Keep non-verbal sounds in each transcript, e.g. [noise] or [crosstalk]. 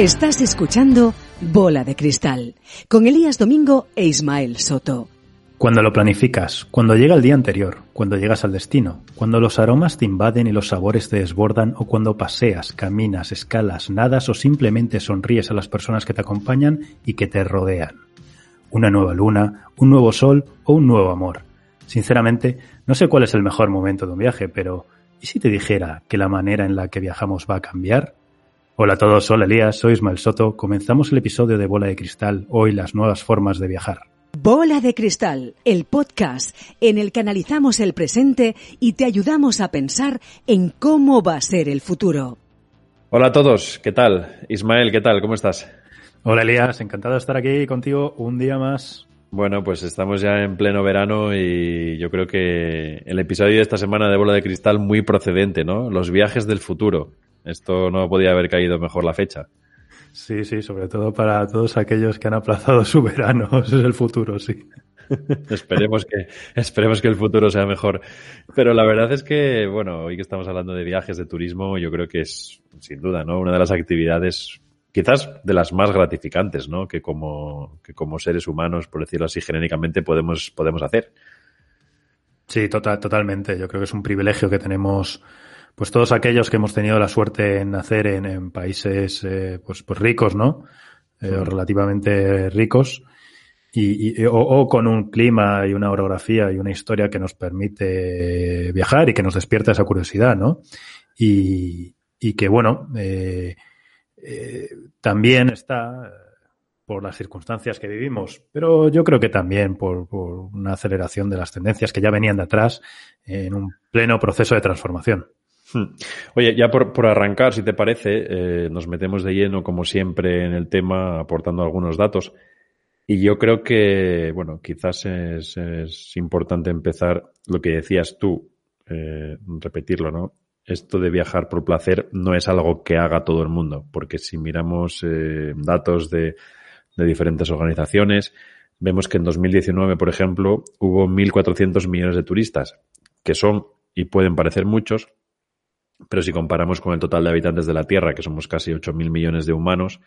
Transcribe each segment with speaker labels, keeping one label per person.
Speaker 1: Estás escuchando Bola de Cristal con Elías Domingo e Ismael Soto.
Speaker 2: Cuando lo planificas, cuando llega el día anterior, cuando llegas al destino, cuando los aromas te invaden y los sabores te desbordan o cuando paseas, caminas, escalas, nadas o simplemente sonríes a las personas que te acompañan y que te rodean. Una nueva luna, un nuevo sol o un nuevo amor. Sinceramente, no sé cuál es el mejor momento de un viaje, pero ¿y si te dijera que la manera en la que viajamos va a cambiar? Hola a todos, hola Elías, soy Ismael Soto. Comenzamos el episodio de Bola de Cristal, hoy las nuevas formas de viajar.
Speaker 1: Bola de Cristal, el podcast en el que analizamos el presente y te ayudamos a pensar en cómo va a ser el futuro.
Speaker 3: Hola a todos, ¿qué tal? Ismael, ¿qué tal? ¿Cómo estás?
Speaker 2: Hola Elías, encantado de estar aquí contigo un día más.
Speaker 3: Bueno, pues estamos ya en pleno verano y yo creo que el episodio de esta semana de Bola de Cristal muy procedente, ¿no? Los viajes del futuro. Esto no podía haber caído mejor la fecha.
Speaker 2: Sí, sí, sobre todo para todos aquellos que han aplazado [laughs] su verano. Ese es el futuro, sí. [laughs]
Speaker 3: esperemos que esperemos que el futuro sea mejor. Pero la verdad es que, bueno, hoy que estamos hablando de viajes, de turismo, yo creo que es, sin duda, ¿no? Una de las actividades quizás de las más gratificantes, ¿no? Que como, que como seres humanos, por decirlo así genéricamente, podemos, podemos hacer.
Speaker 2: Sí, total, totalmente. Yo creo que es un privilegio que tenemos pues todos aquellos que hemos tenido la suerte en nacer en, países eh, pues, pues, ricos, ¿no? Eh, o relativamente ricos. Y, o, con un clima y una orografía y una historia que nos permite viajar y que nos despierta esa curiosidad, ¿no? Y, que, bueno, eh, también está por las circunstancias que vivimos, pero yo creo que también por, por, una aceleración de las tendencias que ya venían de atrás en un pleno proceso de transformación.
Speaker 3: Hmm. Oye, ya por, por, arrancar, si te parece, eh, nos metemos de lleno, como siempre, en el tema, aportando algunos datos. Y yo creo que, bueno, quizás es, es importante empezar lo que decías tú, eh, repetirlo, ¿no? Esto de viajar por placer no es algo que haga todo el mundo, porque si miramos eh, datos de, de diferentes organizaciones, vemos que en 2019, por ejemplo, hubo 1.400 millones de turistas, que son y pueden parecer muchos, pero si comparamos con el total de habitantes de la Tierra, que somos casi 8.000 millones de humanos,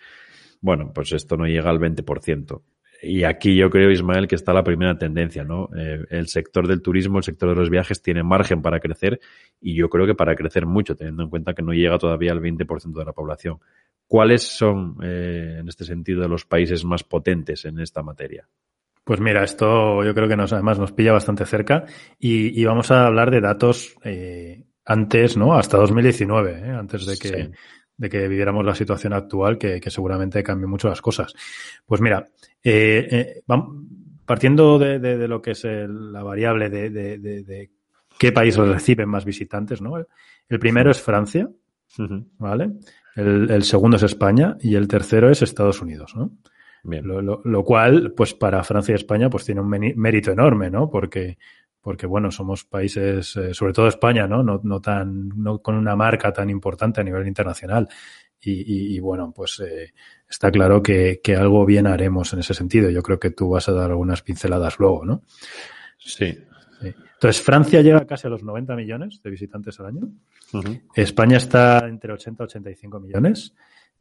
Speaker 3: bueno, pues esto no llega al 20%. Y aquí yo creo, Ismael, que está la primera tendencia, ¿no? Eh, el sector del turismo, el sector de los viajes tiene margen para crecer y yo creo que para crecer mucho, teniendo en cuenta que no llega todavía al 20% de la población. ¿Cuáles son, eh, en este sentido, los países más potentes en esta materia?
Speaker 2: Pues mira, esto yo creo que nos, además nos pilla bastante cerca y, vamos a hablar de datos eh, antes, ¿no? Hasta 2019, ¿eh? antes de que, de que viviéramos la situación actual, que, que seguramente cambie mucho las cosas. Pues mira, eh, eh, partiendo de, de, lo que es la variable de, de, qué país reciben más visitantes, ¿no? El primero es Francia, ¿vale? El, el, segundo es España y el tercero es Estados Unidos, ¿no? Bien. Lo, lo, lo, cual, pues para Francia y España, pues tiene un mérito enorme, ¿no? Porque porque bueno, somos países, eh, sobre todo España, ¿no? ¿no? No tan, no con una marca tan importante a nivel internacional. Y, y, bueno, pues eh, está claro que, que, algo bien haremos en ese sentido. Yo creo que tú vas a dar algunas pinceladas luego, ¿no?
Speaker 3: Sí.
Speaker 2: sí. Entonces, Francia llega casi a los 90 millones de visitantes al año. Uh -huh. España está entre 80 y 85 millones.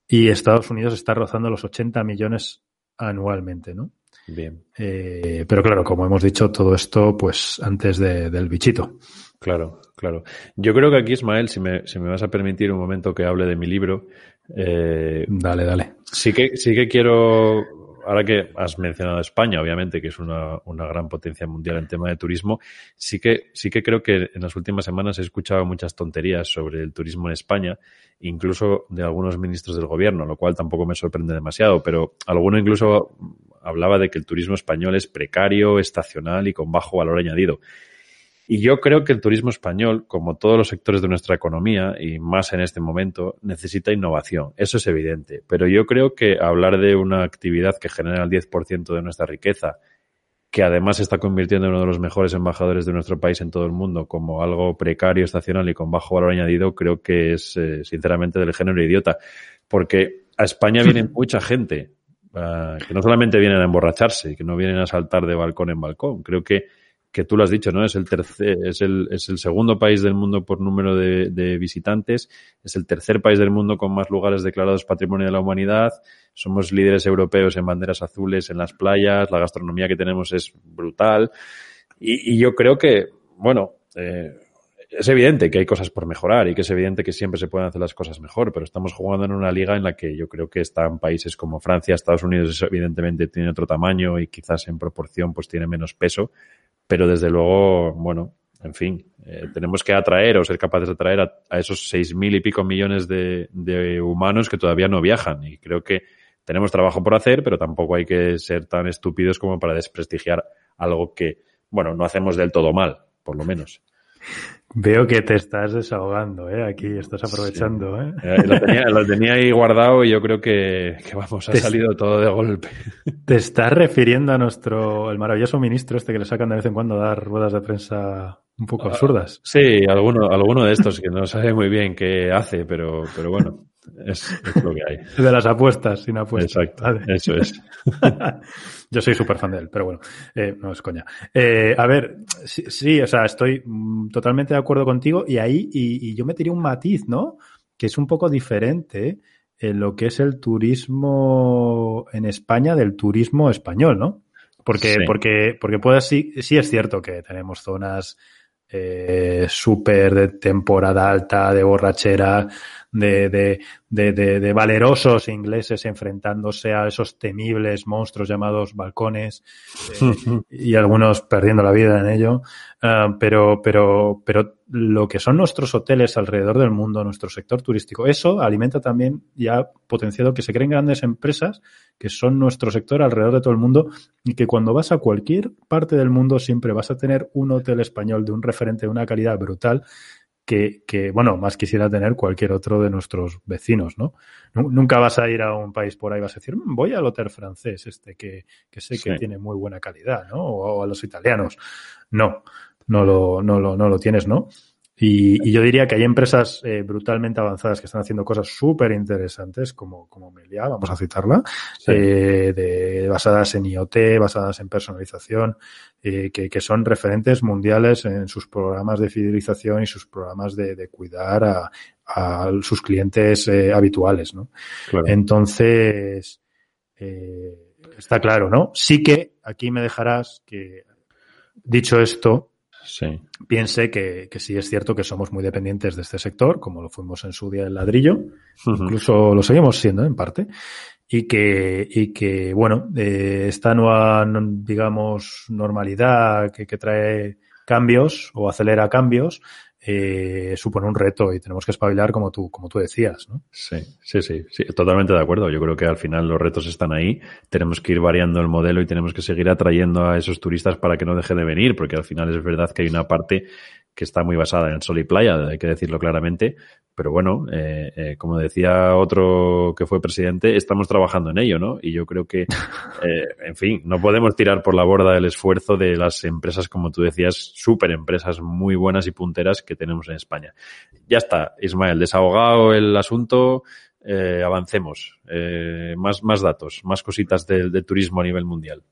Speaker 2: Y Estados Unidos está rozando los 80 millones anualmente, ¿no?
Speaker 3: Bien.
Speaker 2: Eh, pero claro, como hemos dicho, todo esto pues antes de, del bichito.
Speaker 3: Claro, claro. Yo creo que aquí, Ismael, si me, si me vas a permitir un momento que hable de mi libro.
Speaker 2: Eh, dale, dale.
Speaker 3: Sí que, sí que quiero, ahora que has mencionado España, obviamente, que es una, una gran potencia mundial en tema de turismo, sí que, sí que creo que en las últimas semanas he escuchado muchas tonterías sobre el turismo en España, incluso de algunos ministros del gobierno, lo cual tampoco me sorprende demasiado, pero alguno incluso hablaba de que el turismo español es precario, estacional y con bajo valor añadido. Y yo creo que el turismo español, como todos los sectores de nuestra economía, y más en este momento, necesita innovación. Eso es evidente. Pero yo creo que hablar de una actividad que genera el 10% de nuestra riqueza, que además se está convirtiendo en uno de los mejores embajadores de nuestro país en todo el mundo, como algo precario, estacional y con bajo valor añadido, creo que es, eh, sinceramente, del género idiota. Porque a España viene [laughs] mucha gente uh, que no solamente vienen a emborracharse, que no vienen a saltar de balcón en balcón. Creo que que tú lo has dicho, ¿no? Es el tercer, es el, es el segundo país del mundo por número de, de, visitantes, es el tercer país del mundo con más lugares declarados Patrimonio de la Humanidad, somos líderes europeos en banderas azules en las playas, la gastronomía que tenemos es brutal y, y yo creo que, bueno, eh, es evidente que hay cosas por mejorar y que es evidente que siempre se pueden hacer las cosas mejor, pero estamos jugando en una liga en la que yo creo que están países como Francia, Estados Unidos evidentemente tiene otro tamaño y quizás en proporción pues tiene menos peso, pero desde luego, bueno, en fin, eh, tenemos que atraer o ser capaces de atraer a, esos seis mil y pico millones de, de humanos que todavía no viajan y creo que tenemos trabajo por hacer, pero tampoco hay que ser tan estúpidos como para desprestigiar algo que, bueno, no hacemos del todo mal, por lo menos.
Speaker 2: Veo que te estás desahogando, ¿eh? Aquí estás aprovechando, ¿eh?
Speaker 3: ¿eh? Lo, tenía, lo, tenía, ahí guardado y yo creo que, que vamos, ha salido todo de golpe. [laughs]
Speaker 2: Te estás refiriendo a nuestro, el maravilloso ministro este que le sacan de vez en cuando a dar ruedas de prensa un poco ah, absurdas.
Speaker 3: Sí, alguno, alguno de estos que no sabe muy bien qué hace, pero, pero bueno. Es, es, lo que hay. [laughs]
Speaker 2: De las apuestas, sin apuestas.
Speaker 3: Exacto, vale. eso es. [laughs]
Speaker 2: Yo soy súper fan de él, pero bueno, eh, no es coña. Eh, a ver, sí, sí, o sea, estoy mm, totalmente de acuerdo contigo y ahí, y, y, yo metería un matiz, ¿no? Que es un poco diferente en lo que es el turismo en España del turismo español, ¿no? Porque, sí. porque, porque puede, sí, sí es cierto que tenemos zonas eh, súper de temporada alta, de borrachera, de, de, de, de, valerosos ingleses enfrentándose a esos temibles monstruos llamados balcones eh, [laughs] y algunos perdiendo la vida en ello. Uh, pero, pero, pero lo que son nuestros hoteles alrededor del mundo, nuestro sector turístico, eso alimenta también ya potenciado que se creen grandes empresas que son nuestro sector alrededor de todo el mundo y que cuando vas a cualquier parte del mundo siempre vas a tener un hotel español de un referente de una calidad brutal que, que, bueno, más quisiera tener cualquier otro de nuestros vecinos, ¿no? Nunca vas a ir a un país por ahí, vas a decir, mm, voy al hotel francés, este que, que sé sí. que tiene muy buena calidad, ¿no? O, o, a los italianos. No, no lo, no lo, no lo tienes, ¿no? Y, y, yo diría que hay empresas eh, brutalmente avanzadas que están haciendo cosas súper interesantes, como, como Melia, vamos a citarla, sí. eh, de, basadas en IoT, basadas en personalización, eh, que, que, son referentes mundiales en sus programas de fidelización y sus programas de, de cuidar a, a, sus clientes eh, habituales. ¿no? Claro. Entonces, está claro, ¿no? Sí que aquí me dejarás que, dicho esto,
Speaker 3: sí.
Speaker 2: piense que, que, sí es cierto que somos muy dependientes de este sector, como lo fuimos en su día el ladrillo, uh -huh. incluso lo seguimos siendo en parte, y que, y que bueno, eh, esta nueva, digamos, normalidad que, que trae cambios o acelera cambios, eh, supone un reto y tenemos que espabilar como tú, como tú decías, ¿no?
Speaker 3: Sí, sí, sí, sí, totalmente de acuerdo. Yo creo que al final los retos están ahí. Tenemos que ir variando el modelo y tenemos que seguir atrayendo a esos turistas para que no deje de venir, porque al final es verdad que hay una parte que está muy basada en sol y playa, hay que decirlo claramente, pero bueno, eh, eh, como decía otro que fue presidente, estamos trabajando en ello, ¿no? Y yo creo que, [laughs] eh, en fin, no podemos tirar por la borda el esfuerzo de las empresas, como tú decías, súper empresas muy buenas y punteras que tenemos en España. Ya está, Ismael, desahogado el asunto, eh, avancemos. Eh, más, más datos, más cositas de turismo a nivel mundial.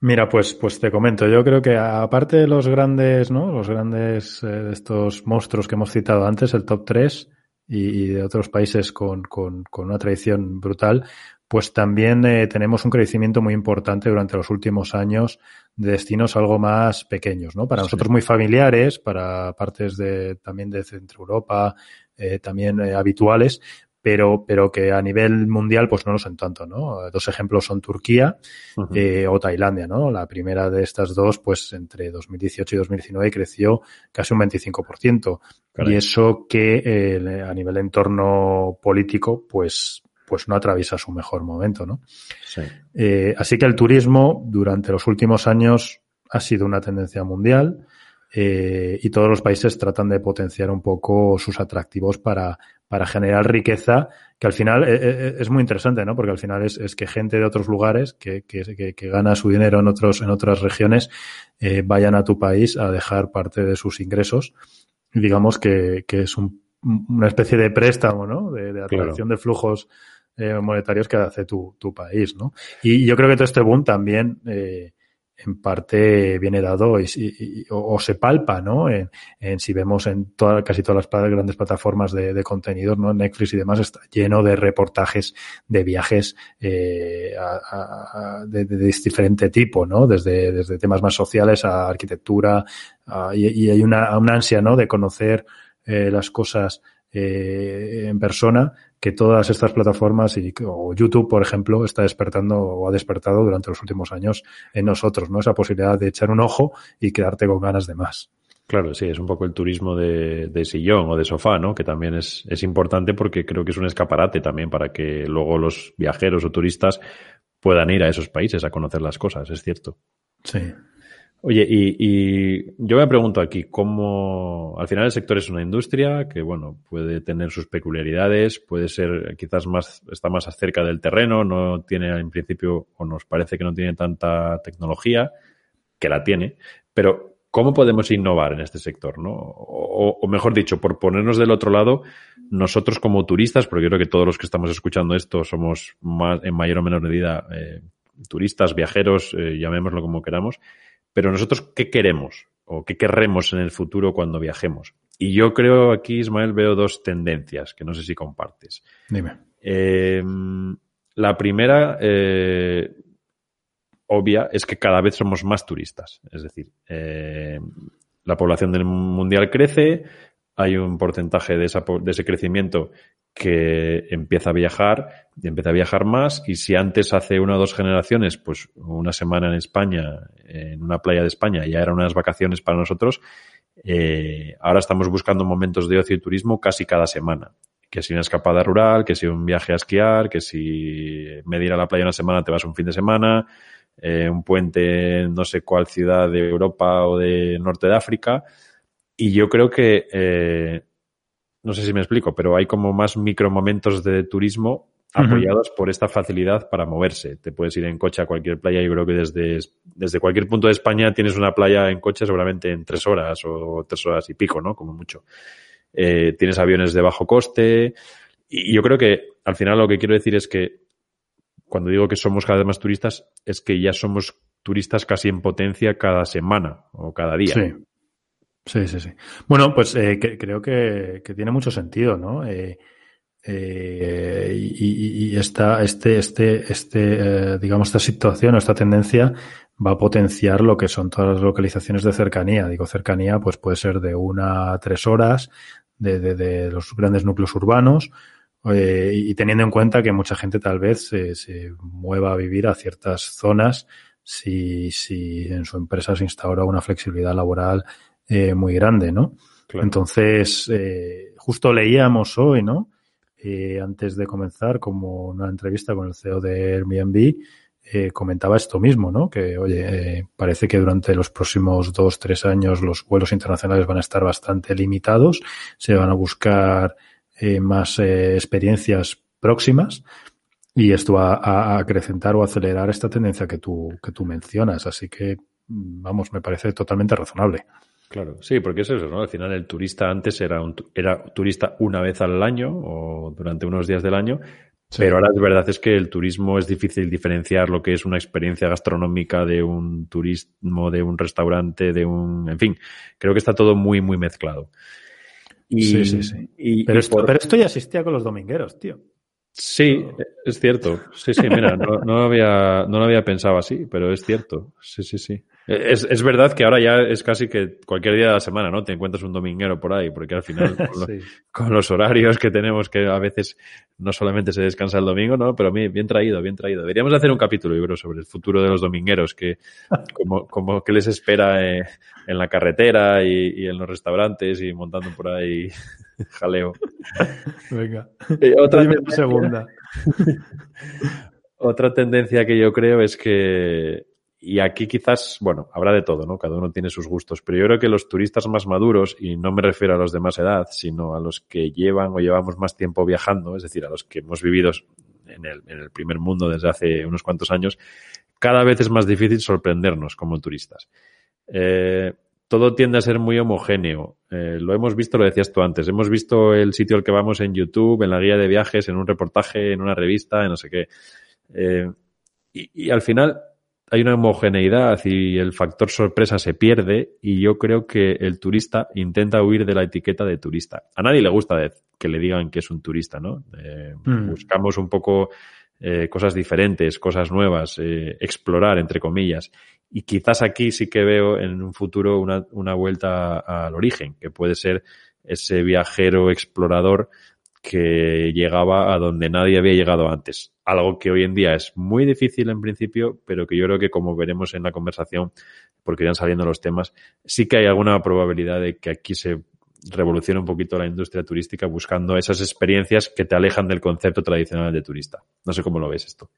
Speaker 2: Mira, pues, pues te comento, yo creo que aparte de los grandes, ¿no? Los grandes, eh, estos monstruos que hemos citado antes, el top 3 y, y de otros países con, con, con, una tradición brutal, pues también eh, tenemos un crecimiento muy importante durante los últimos años de destinos algo más pequeños, ¿no? Para sí. nosotros muy familiares, para partes de, también de Centro Europa, eh, también eh, habituales, pero, pero que a nivel mundial pues no lo son tanto, ¿no? Dos ejemplos son Turquía uh -huh. eh, o Tailandia, ¿no? La primera de estas dos, pues entre 2018 y 2019 creció casi un 25%. Caray. Y eso que eh, a nivel de entorno político, pues pues no atraviesa su mejor momento, ¿no?
Speaker 3: Sí.
Speaker 2: Eh, así que el turismo durante los últimos años ha sido una tendencia mundial eh, y todos los países tratan de potenciar un poco sus atractivos para, para generar riqueza, que al final eh, es muy interesante, ¿no? Porque al final es, es que gente de otros lugares que, que, que, gana su dinero en, otros, en otras regiones vayan a tu país a dejar parte de sus ingresos. Digamos que, que es un, una especie de préstamo, ¿no? De, de atracción claro. de flujos eh, monetarios que hace tu, tu país, ¿no? Y yo creo que todo este boom también eh, en parte viene dado y, o, se palpa, ¿no? En, si vemos en toda, casi todas las grandes plataformas de, de contenidos, ¿no? Netflix y demás está lleno de reportajes de viajes eh, de, diferente tipo, ¿no? Desde, desde temas más sociales a arquitectura y, hay una, una ansia, ¿no? De conocer eh, las cosas eh, en persona que todas estas plataformas y o YouTube, por ejemplo, está despertando o ha despertado durante los últimos años en nosotros, ¿no? Esa posibilidad de echar un ojo y quedarte con ganas de más.
Speaker 3: Claro, sí, es un poco el turismo de, de sillón o de sofá, ¿no? Que también es, es importante porque creo que es un escaparate también para que luego los viajeros o turistas puedan ir a esos países a conocer las cosas, es cierto.
Speaker 2: Sí.
Speaker 3: Oye, y, yo me pregunto aquí, ¿cómo al final el sector es una industria que, bueno, puede tener sus peculiaridades, puede ser quizás más, está más cerca del terreno, no tiene en principio, o nos parece que no tiene tanta tecnología, que la tiene, pero ¿cómo podemos innovar en este sector? ¿no? O, mejor dicho, por ponernos del otro lado, nosotros como turistas, porque yo creo que todos los que estamos escuchando esto somos más, en mayor o menor medida eh, turistas, viajeros, eh, llamémoslo como queramos, pero nosotros, ¿qué queremos? ¿O qué querremos en el futuro cuando viajemos? Y yo creo aquí, Ismael, veo dos tendencias que no sé si compartes.
Speaker 2: Dime.
Speaker 3: Em, la primera, eh, obvia, es que cada vez somos más turistas. Es decir, eh, la población del mundial crece, hay un porcentaje de, de ese crecimiento que empieza a viajar y empieza a viajar más y si antes hace una o dos generaciones pues una semana en España en una playa de España ya eran unas vacaciones para nosotros eh, ahora estamos buscando momentos de ocio y turismo casi cada semana. Que si una escapada rural que si un viaje a esquiar que si medir a la playa una semana te vas un fin de semana eh, un puente en no sé cuál ciudad de Europa o de norte de África y yo creo que eh, no sé si me explico, pero hay como más micromomentos de turismo apoyados por esta facilidad para moverse. Te puedes ir en coche a cualquier playa. Yo creo que desde, desde cualquier punto de España tienes una playa en coche seguramente en tres horas o tres horas y pico, ¿no? Como mucho. Eh, tienes aviones de bajo coste. Y yo creo que al final lo que quiero decir es que cuando digo que somos cada vez más turistas, es que ya somos turistas casi en potencia cada semana o cada día.
Speaker 2: Sí. Sí, sí, sí. Bueno, pues eh, creo que, tiene mucho sentido, ¿no? Eh, eh, y, y, esta, este, este, este, digamos, esta situación o esta tendencia va a potenciar lo que son todas las localizaciones de cercanía. Digo, cercanía, pues puede ser de una a tres horas de, de, de los grandes núcleos urbanos. y teniendo en cuenta que mucha gente tal vez se, se mueva a vivir a ciertas zonas si, si en su empresa se instaura una flexibilidad laboral eh, muy grande, ¿no? Entonces, eh, justo leíamos hoy, ¿no? Eh, antes de comenzar, como una entrevista con el CEO de Airbnb, comentaba esto mismo, ¿no? Que, oye, parece que durante los próximos dos, tres años los vuelos internacionales van a estar bastante limitados, se van a buscar más experiencias próximas y esto va a, acrecentar o acelerar esta tendencia que tú, que tú mencionas. Así que, vamos, me parece totalmente razonable.
Speaker 3: Claro, sí, porque es eso, ¿no? Al final el turista antes era, un, era turista una vez al año o durante unos días del año, pero ahora es verdad es que el turismo es difícil diferenciar lo que es una experiencia gastronómica de un turismo, de un restaurante, de un, en fin, creo que está todo muy, muy mezclado.
Speaker 2: Y, sí, sí, sí. pero, esto, pero esto ya existía con los domingueros, tío.
Speaker 3: Sí, es cierto. Sí, sí, mira, no, no, había, no lo había pensado así, pero es cierto. Sí, sí, sí. Es, es, verdad que ahora ya es casi que cualquier día de la semana, ¿no? Te encuentras un dominguero por ahí, porque al final, [laughs] con, los horarios que tenemos, que a veces no solamente se descansa el domingo, ¿no? Pero bien traído, bien traído. Deberíamos hacer un capítulo, yo creo, sobre el futuro de los domingueros, que, [laughs] como, como que les espera eh, en la carretera y, y, en los restaurantes y montando por ahí jaleo.
Speaker 2: Venga. Eh, otra segunda. [laughs]
Speaker 3: otra tendencia que yo creo es que y aquí quizás, bueno, habrá de todo, ¿no? Cada uno tiene sus gustos, pero yo creo que los turistas más maduros, y no me refiero a los de más edad, sino a los que llevan o llevamos más tiempo viajando, es decir, a los que hemos vivido en el, en el primer mundo desde hace unos cuantos años, cada vez es más difícil sorprendernos como turistas. Eh, todo tiende a ser muy homogéneo. Eh, lo hemos visto, lo decías tú antes, hemos visto el sitio al que vamos en YouTube, en la guía de viajes, en un reportaje, en una revista, en no sé qué. Eh, y, y, al final hay una homogeneidad y el factor sorpresa se pierde y yo creo que el turista intenta huir de la etiqueta de turista. A nadie le gusta que le digan que es un turista, ¿no? Eh, mm. Buscamos un poco eh, cosas diferentes, cosas nuevas, eh, explorar, entre comillas. Y quizás aquí sí que veo en un futuro una, una vuelta al origen, que puede ser ese viajero explorador que llegaba a donde nadie había llegado antes. Algo que hoy en día es muy difícil en principio, pero que yo creo que como veremos en la conversación, porque irán saliendo los temas, sí que hay alguna probabilidad de que aquí se revolucione un poquito la industria turística buscando esas experiencias que te alejan del concepto tradicional de turista. No sé cómo lo ves esto.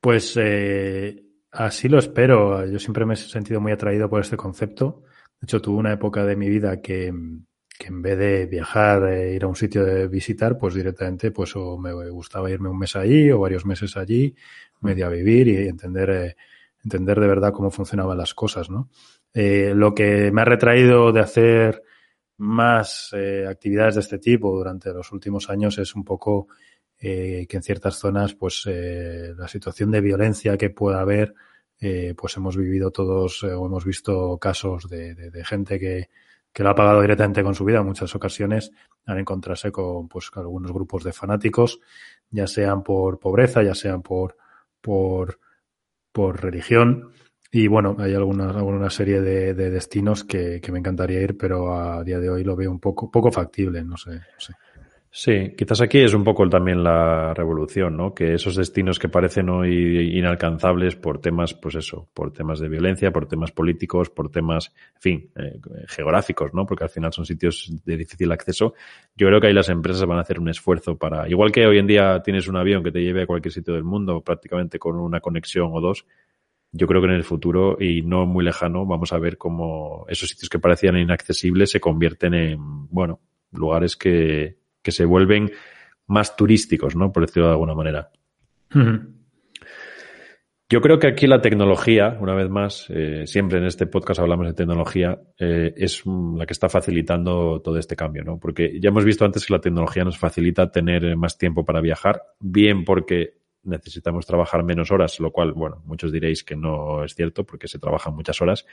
Speaker 2: Pues eh, así lo espero. Yo siempre me he sentido muy atraído por este concepto. De hecho, tuve una época de mi vida que, en vez de viajar, e ir a un sitio de visitar, pues directamente, pues o me gustaba irme un mes allí o varios meses allí, medio a vivir y entender, eh, entender de verdad cómo funcionaban las cosas, ¿no? Eh, lo que me ha retraído de hacer más eh, actividades de este tipo durante los últimos años es un poco que en ciertas zonas, pues la situación de violencia que pueda haber, pues hemos vivido todos o hemos visto casos de, de gente que, que lo ha pagado directamente con su vida en muchas ocasiones al encontrarse con pues algunos grupos de fanáticos, ya sean por pobreza, ya sean por por, por religión. Y bueno, hay alguna, alguna serie de, de destinos que, que, me encantaría ir, pero a día de hoy lo veo un poco, poco factible, no sé, no sé.
Speaker 3: Sí, quizás aquí es un poco también la revolución, ¿no? Que esos destinos que parecen hoy inalcanzables por temas, pues eso, por temas de violencia, por temas políticos, por temas, en fin, eh, geográficos, ¿no? Porque al final son sitios de difícil acceso. Yo creo que ahí las empresas van a hacer un esfuerzo para, igual que hoy en día tienes un avión que te lleve a cualquier sitio del mundo prácticamente con una conexión o dos, yo creo que en el futuro y no muy lejano vamos a ver cómo esos sitios que parecían inaccesibles se convierten en, bueno, lugares que, que se vuelven más turísticos, ¿no? Por decirlo de alguna manera. Yo creo que aquí la tecnología, una vez más, eh, siempre en este podcast hablamos de tecnología, eh, es la que está facilitando todo este cambio, ¿no? Porque ya hemos visto antes que la tecnología nos facilita tener más tiempo para viajar, bien porque necesitamos trabajar menos horas, lo cual, bueno, muchos diréis que no es cierto porque se trabajan muchas horas,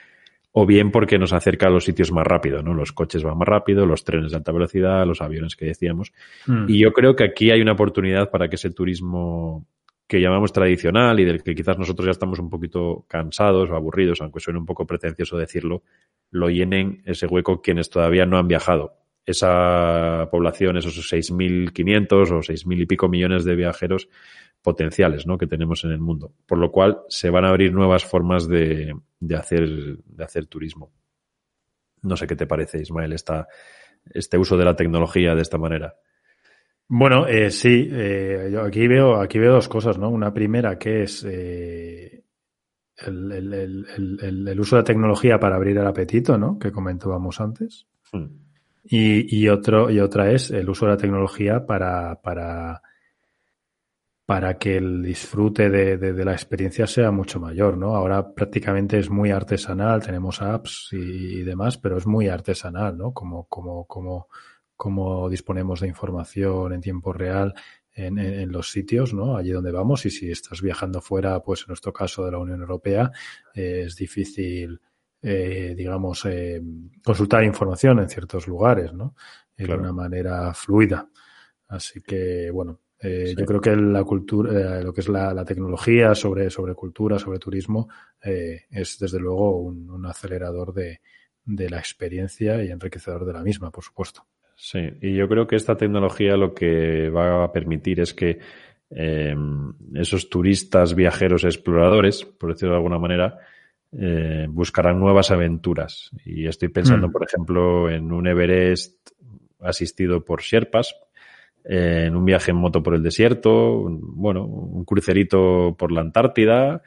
Speaker 3: o bien porque nos acerca a los sitios más rápido, ¿no? Los coches van más rápido, los trenes de alta velocidad, los aviones que decíamos. Mm. Y yo creo que aquí hay una oportunidad para que ese turismo que llamamos tradicional y del que quizás nosotros ya estamos un poquito cansados o aburridos, aunque suene un poco pretencioso decirlo, lo llenen ese hueco quienes todavía no han viajado. Esa población, esos 6.500 o 6.000 y pico millones de viajeros, potenciales ¿no? que tenemos en el mundo. Por lo cual se van a abrir nuevas formas de, de, hacer, de hacer turismo. No sé qué te parece, Ismael, esta, este uso de la tecnología de esta manera.
Speaker 2: Bueno, eh, sí, eh, yo aquí veo, aquí veo dos cosas, ¿no? Una primera que es eh, el, el, el, el, uso de la tecnología para abrir el apetito, ¿no? Que comentábamos antes. Hmm. Y, y, otro, y otra es el uso de la tecnología para, para para que el disfrute de, de, la experiencia sea mucho mayor, ¿no? Ahora prácticamente es muy artesanal, tenemos apps y, demás, pero es muy artesanal, ¿no? Como, como, como, como disponemos de información en tiempo real en, en, en, los sitios, ¿no? Allí donde vamos y si estás viajando fuera, pues en nuestro caso de la Unión Europea, eh, es difícil, eh, digamos, eh, consultar información en ciertos lugares, ¿no? De una manera fluida. Así que, bueno, eh, Yo creo que la cultura, eh, lo que es la, la, tecnología sobre, sobre cultura, sobre turismo, eh, es desde luego un, un acelerador de, de, la experiencia y enriquecedor de la misma, por supuesto.
Speaker 3: Sí, y yo creo que esta tecnología lo que va a permitir es que eh, esos turistas, viajeros, exploradores, por decirlo de alguna manera, eh, buscarán nuevas aventuras. Y estoy pensando, mm. por ejemplo, en un Everest asistido por Sherpas, eh, en un viaje en moto por el desierto, bueno, un crucerito por la Antártida,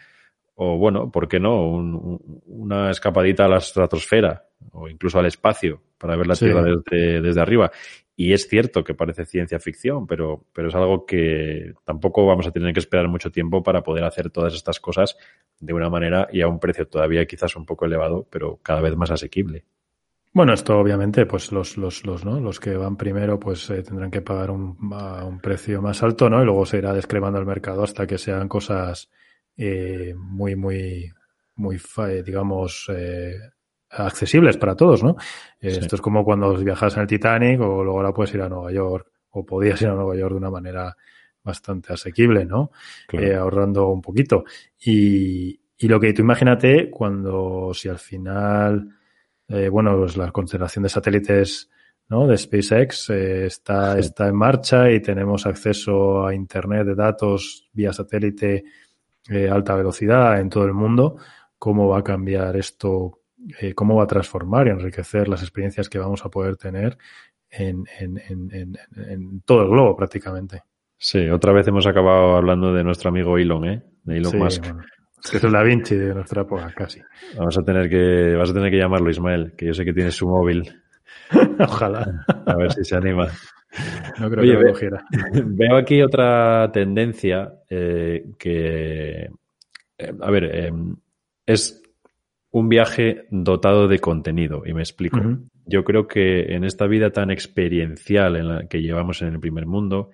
Speaker 3: o bueno, ¿por qué no? Un, una escapadita a la estratosfera o incluso al espacio para ver la sí. Tierra desde, desde, arriba. Y es cierto que parece ciencia ficción, pero, pero es algo que tampoco vamos a tener que esperar mucho tiempo para poder hacer todas estas cosas de una manera y a un precio todavía quizás un poco elevado, pero cada vez más asequible.
Speaker 2: Bueno, esto obviamente, pues los, los, los, ¿no? los que van primero, pues eh, tendrán que pagar un, un, precio más alto, ¿no? Y luego se irá descremando el mercado hasta que sean cosas eh, muy, muy, muy, digamos, accesibles para todos, ¿no? Esto es como cuando viajas en el Titanic o luego ahora puedes ir a Nueva York o podías ir a Nueva York de una manera bastante asequible, ¿no? ahorrando un poquito. Y, y lo que tú imagínate cuando, si al final, eh, bueno, pues la constelación de satélites ¿no? de SpaceX eh, está, está en marcha y tenemos acceso a Internet de datos vía satélite eh, alta velocidad en todo el mundo, ¿cómo va a cambiar esto? Eh, ¿Cómo va a transformar y enriquecer las experiencias que vamos a poder tener en, en, en, en todo el globo prácticamente?
Speaker 3: Sí, otra vez hemos acabado hablando de nuestro amigo Elon, ¿eh? De Elon Musk.
Speaker 2: Que es el Da Vinci de nuestra época, casi.
Speaker 3: Vamos a tener que, vas a tener que llamarlo Ismael, que yo sé que tiene su móvil. [laughs]
Speaker 2: Ojalá.
Speaker 3: A ver si se anima.
Speaker 2: No creo que lo cogiera. [laughs]
Speaker 3: Veo aquí otra tendencia eh, que, eh, a ver, eh, es un viaje dotado de contenido, y me explico. Yo creo que en esta vida tan experiencial en la que llevamos en el primer mundo,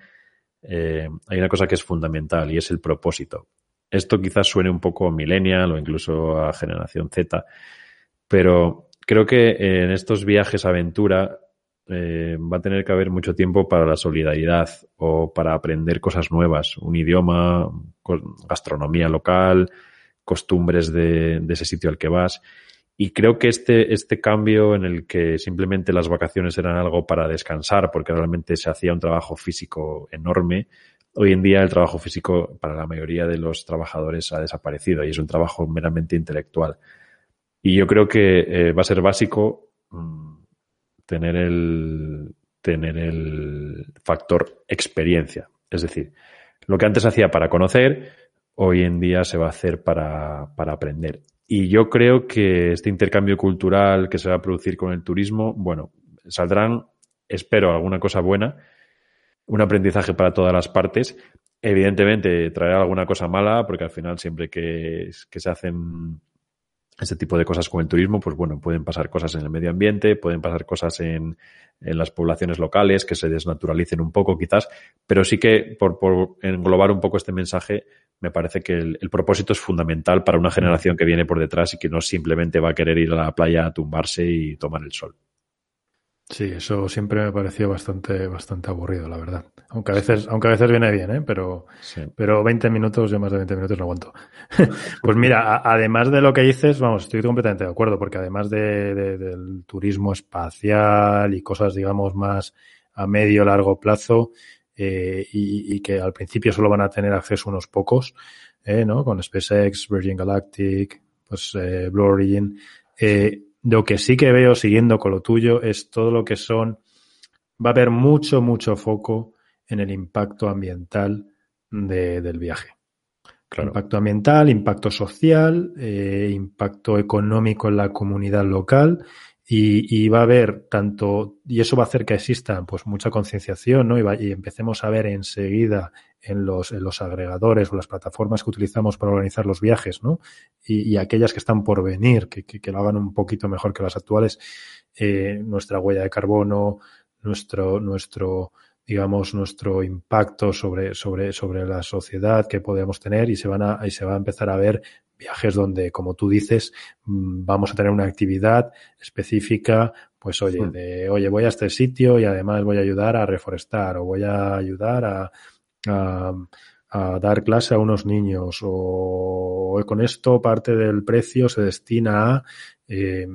Speaker 3: hay una cosa que es fundamental y es el propósito. Esto quizás suene un poco millennial o incluso a generación Z, pero creo que en estos viajes aventura eh, va a tener que haber mucho tiempo para la solidaridad o para aprender cosas nuevas, un idioma, gastronomía local, costumbres de, ese sitio al que vas. Y creo que este, este cambio en el que simplemente las vacaciones eran algo para descansar, porque realmente se hacía un trabajo físico enorme, Hoy en día el trabajo físico para la mayoría de los trabajadores ha desaparecido y es un trabajo meramente intelectual. Y yo creo que eh, va a ser básico mm, tener el tener el factor experiencia. Es decir, lo que antes hacía para conocer, hoy en día se va a hacer para, para aprender. Y yo creo que este intercambio cultural que se va a producir con el turismo, bueno, saldrán, espero, alguna cosa buena, un aprendizaje para todas las partes. Evidentemente traerá alguna cosa mala, porque al final siempre que, que se hacen este tipo de cosas con el turismo, pues bueno, pueden pasar cosas en el medio ambiente, pueden pasar cosas en, en las poblaciones locales que se desnaturalicen un poco quizás, pero sí que por, por englobar un poco este mensaje, me parece que el, el, propósito es fundamental para una generación que viene por detrás y que no simplemente va a querer ir a la playa a tumbarse y tomar el sol.
Speaker 2: Sí, eso siempre me pareció bastante, bastante aburrido, la verdad. Aunque a veces, aunque a veces viene bien, ¿eh? Pero, pero 20 minutos, yo más de 20 minutos no aguanto. [laughs] pues mira, además de lo que dices, vamos, estoy completamente de acuerdo, porque además de, del turismo espacial y cosas, digamos, más a medio largo plazo, eh, y, y, que al principio solo van a tener acceso unos pocos, eh, ¿no? Con SpaceX, Virgin Galactic, pues eh, Blue Origin. Eh, lo que sí que veo siguiendo con lo tuyo es todo lo que son, va a haber mucho, mucho foco en el impacto ambiental de, del viaje. Claro. Impacto ambiental, impacto social, eh, impacto económico en la comunidad local y, va a haber tanto, y eso va a hacer que exista pues mucha concienciación, ¿no? Y, empecemos a ver enseguida en los, en los agregadores o las plataformas que utilizamos para organizar los viajes, ¿no? Y, aquellas que están por venir, que, que, que, lo hagan un poquito mejor que las actuales, eh, nuestra huella de carbono, nuestro, nuestro, digamos, nuestro impacto sobre, sobre, sobre la sociedad que podemos tener y se van a, y se va a empezar a ver viajes donde, como tú dices, mm, vamos a tener una actividad específica, pues oye, de, oye, voy a este sitio y además voy a ayudar a reforestar o voy a ayudar a, a, a dar clase a unos niños o, o, con esto parte del precio se destina a eh,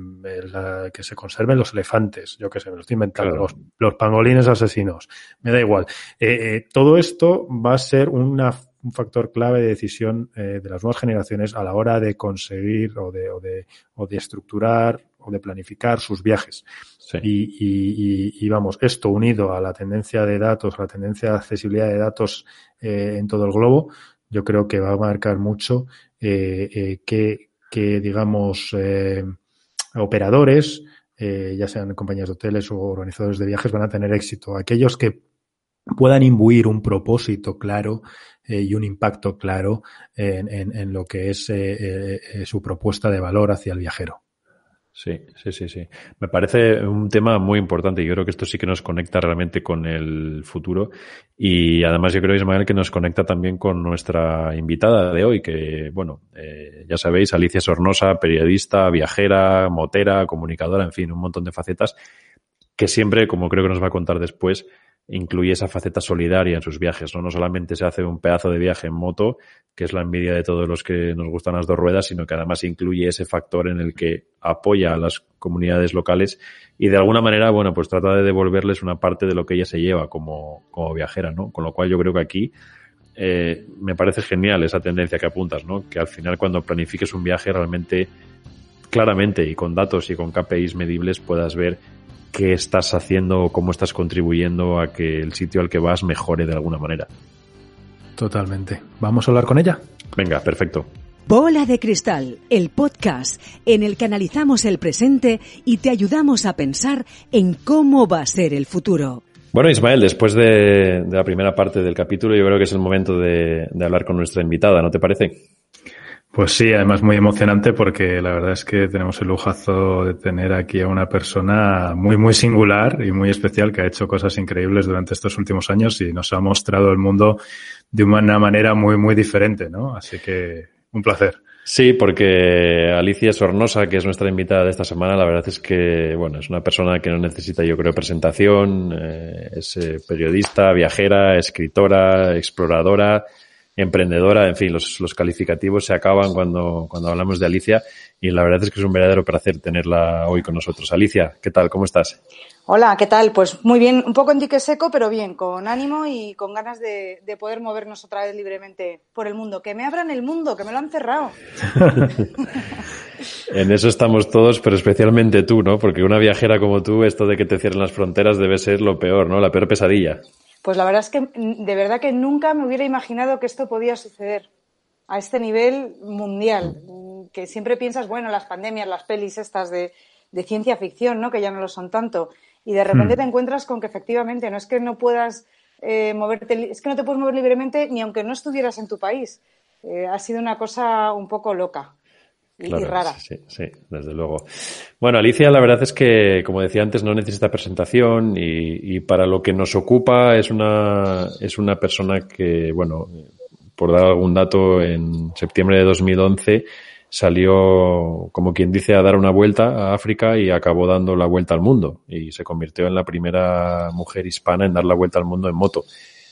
Speaker 2: la, que se conserven los elefantes, yo que sé, me lo estoy inventando, claro. los, los, pangolines asesinos, me da igual. Eh, eh, todo esto va a ser una un factor clave de decisión eh, de las nuevas generaciones a la hora de conseguir o de, o de, o de estructurar o de planificar sus viajes. Sí. Y, y, y, vamos, esto unido a la tendencia de datos, a la tendencia de accesibilidad de datos eh, en todo el globo, yo creo que va a marcar mucho eh, que, que, digamos, operadores, ya sean compañías de hoteles o organizadores de viajes, van a tener éxito. Aquellos que puedan imbuir un propósito claro eh, y un impacto claro en, lo que es eh, eh, su propuesta de valor hacia el viajero.
Speaker 3: Sí, sí, sí, sí. Me parece un tema muy importante. Yo creo que esto sí que nos conecta realmente con el futuro. Y además yo creo, Ismael, que nos conecta también con nuestra invitada de hoy, que, bueno, ya sabéis, Alicia Sornosa, periodista, viajera, motera, comunicadora, en fin, un montón de facetas, que siempre, como creo que nos va a contar después, incluye esa faceta solidaria en sus viajes, ¿no? No solamente se hace un pedazo de viaje en moto, que es la envidia de todos los que nos gustan las dos ruedas, sino que además incluye ese factor en el que apoya a las comunidades locales y de alguna manera, bueno, pues trata de devolverles una parte de lo que ella se lleva como, como viajera, ¿no? Con lo cual yo creo que aquí eh, me parece genial esa tendencia que apuntas, ¿no? Que al final cuando planifiques un viaje realmente claramente y con datos y con KPIs medibles puedas ver qué estás haciendo o cómo estás contribuyendo a que el sitio al que vas mejore de alguna manera.
Speaker 2: Totalmente. ¿Vamos a hablar con ella?
Speaker 3: Venga, perfecto.
Speaker 1: Bola de Cristal, el podcast en el que analizamos el presente y te ayudamos a pensar en cómo va a ser el futuro.
Speaker 3: Bueno, Ismael, después de, la primera parte del capítulo, yo creo que es el momento de hablar con nuestra invitada, ¿no te parece?
Speaker 2: Pues sí, además muy emocionante porque la verdad es que tenemos el lujazo de tener aquí a una persona muy, muy singular y muy especial que ha hecho cosas increíbles durante estos últimos años y nos ha mostrado el mundo de una manera muy, muy diferente, ¿no? Así que un placer.
Speaker 3: Sí, porque Alicia Sornosa, que es nuestra invitada de esta semana, la verdad es que, bueno, es una persona que no necesita, yo creo, presentación, eh, es eh, periodista, viajera, escritora, exploradora, emprendedora, en fin, los, los calificativos se acaban cuando, cuando hablamos de Alicia y la verdad es que es un verdadero placer tenerla hoy con nosotros. Alicia, ¿qué tal? ¿Cómo estás?
Speaker 4: Hola, ¿qué tal? Pues muy bien, un poco en dique seco, pero bien, con ánimo y con ganas de, de, poder movernos otra vez libremente por el mundo. Que me abran el mundo, que me lo han cerrado. [laughs]
Speaker 3: en eso estamos todos, pero especialmente tú, ¿no? Porque una viajera como tú, esto de que te cierren las fronteras debe ser lo peor, ¿no? La peor pesadilla.
Speaker 4: Pues la verdad es que de verdad que nunca me hubiera imaginado que esto podía suceder a este nivel mundial. Que siempre piensas, bueno, las pandemias, las pelis estas de, ciencia ficción, ¿no? Que ya no lo son tanto. Y de repente hmm. te encuentras con que efectivamente no es que no puedas eh, moverte, es que no te puedes mover libremente ni aunque no estuvieras en tu país. Eh, ha sido una cosa un poco loca y rara.
Speaker 3: Sí, sí, desde luego. Bueno, Alicia, la verdad es que, como decía antes, no necesita presentación y, y, para lo que nos ocupa es una, es una persona que, bueno, por dar algún dato, en septiembre de 2011 salió, como quien dice, a dar una vuelta a África y acabó dando la vuelta al mundo y se convirtió en la primera mujer hispana en dar la vuelta al mundo en moto.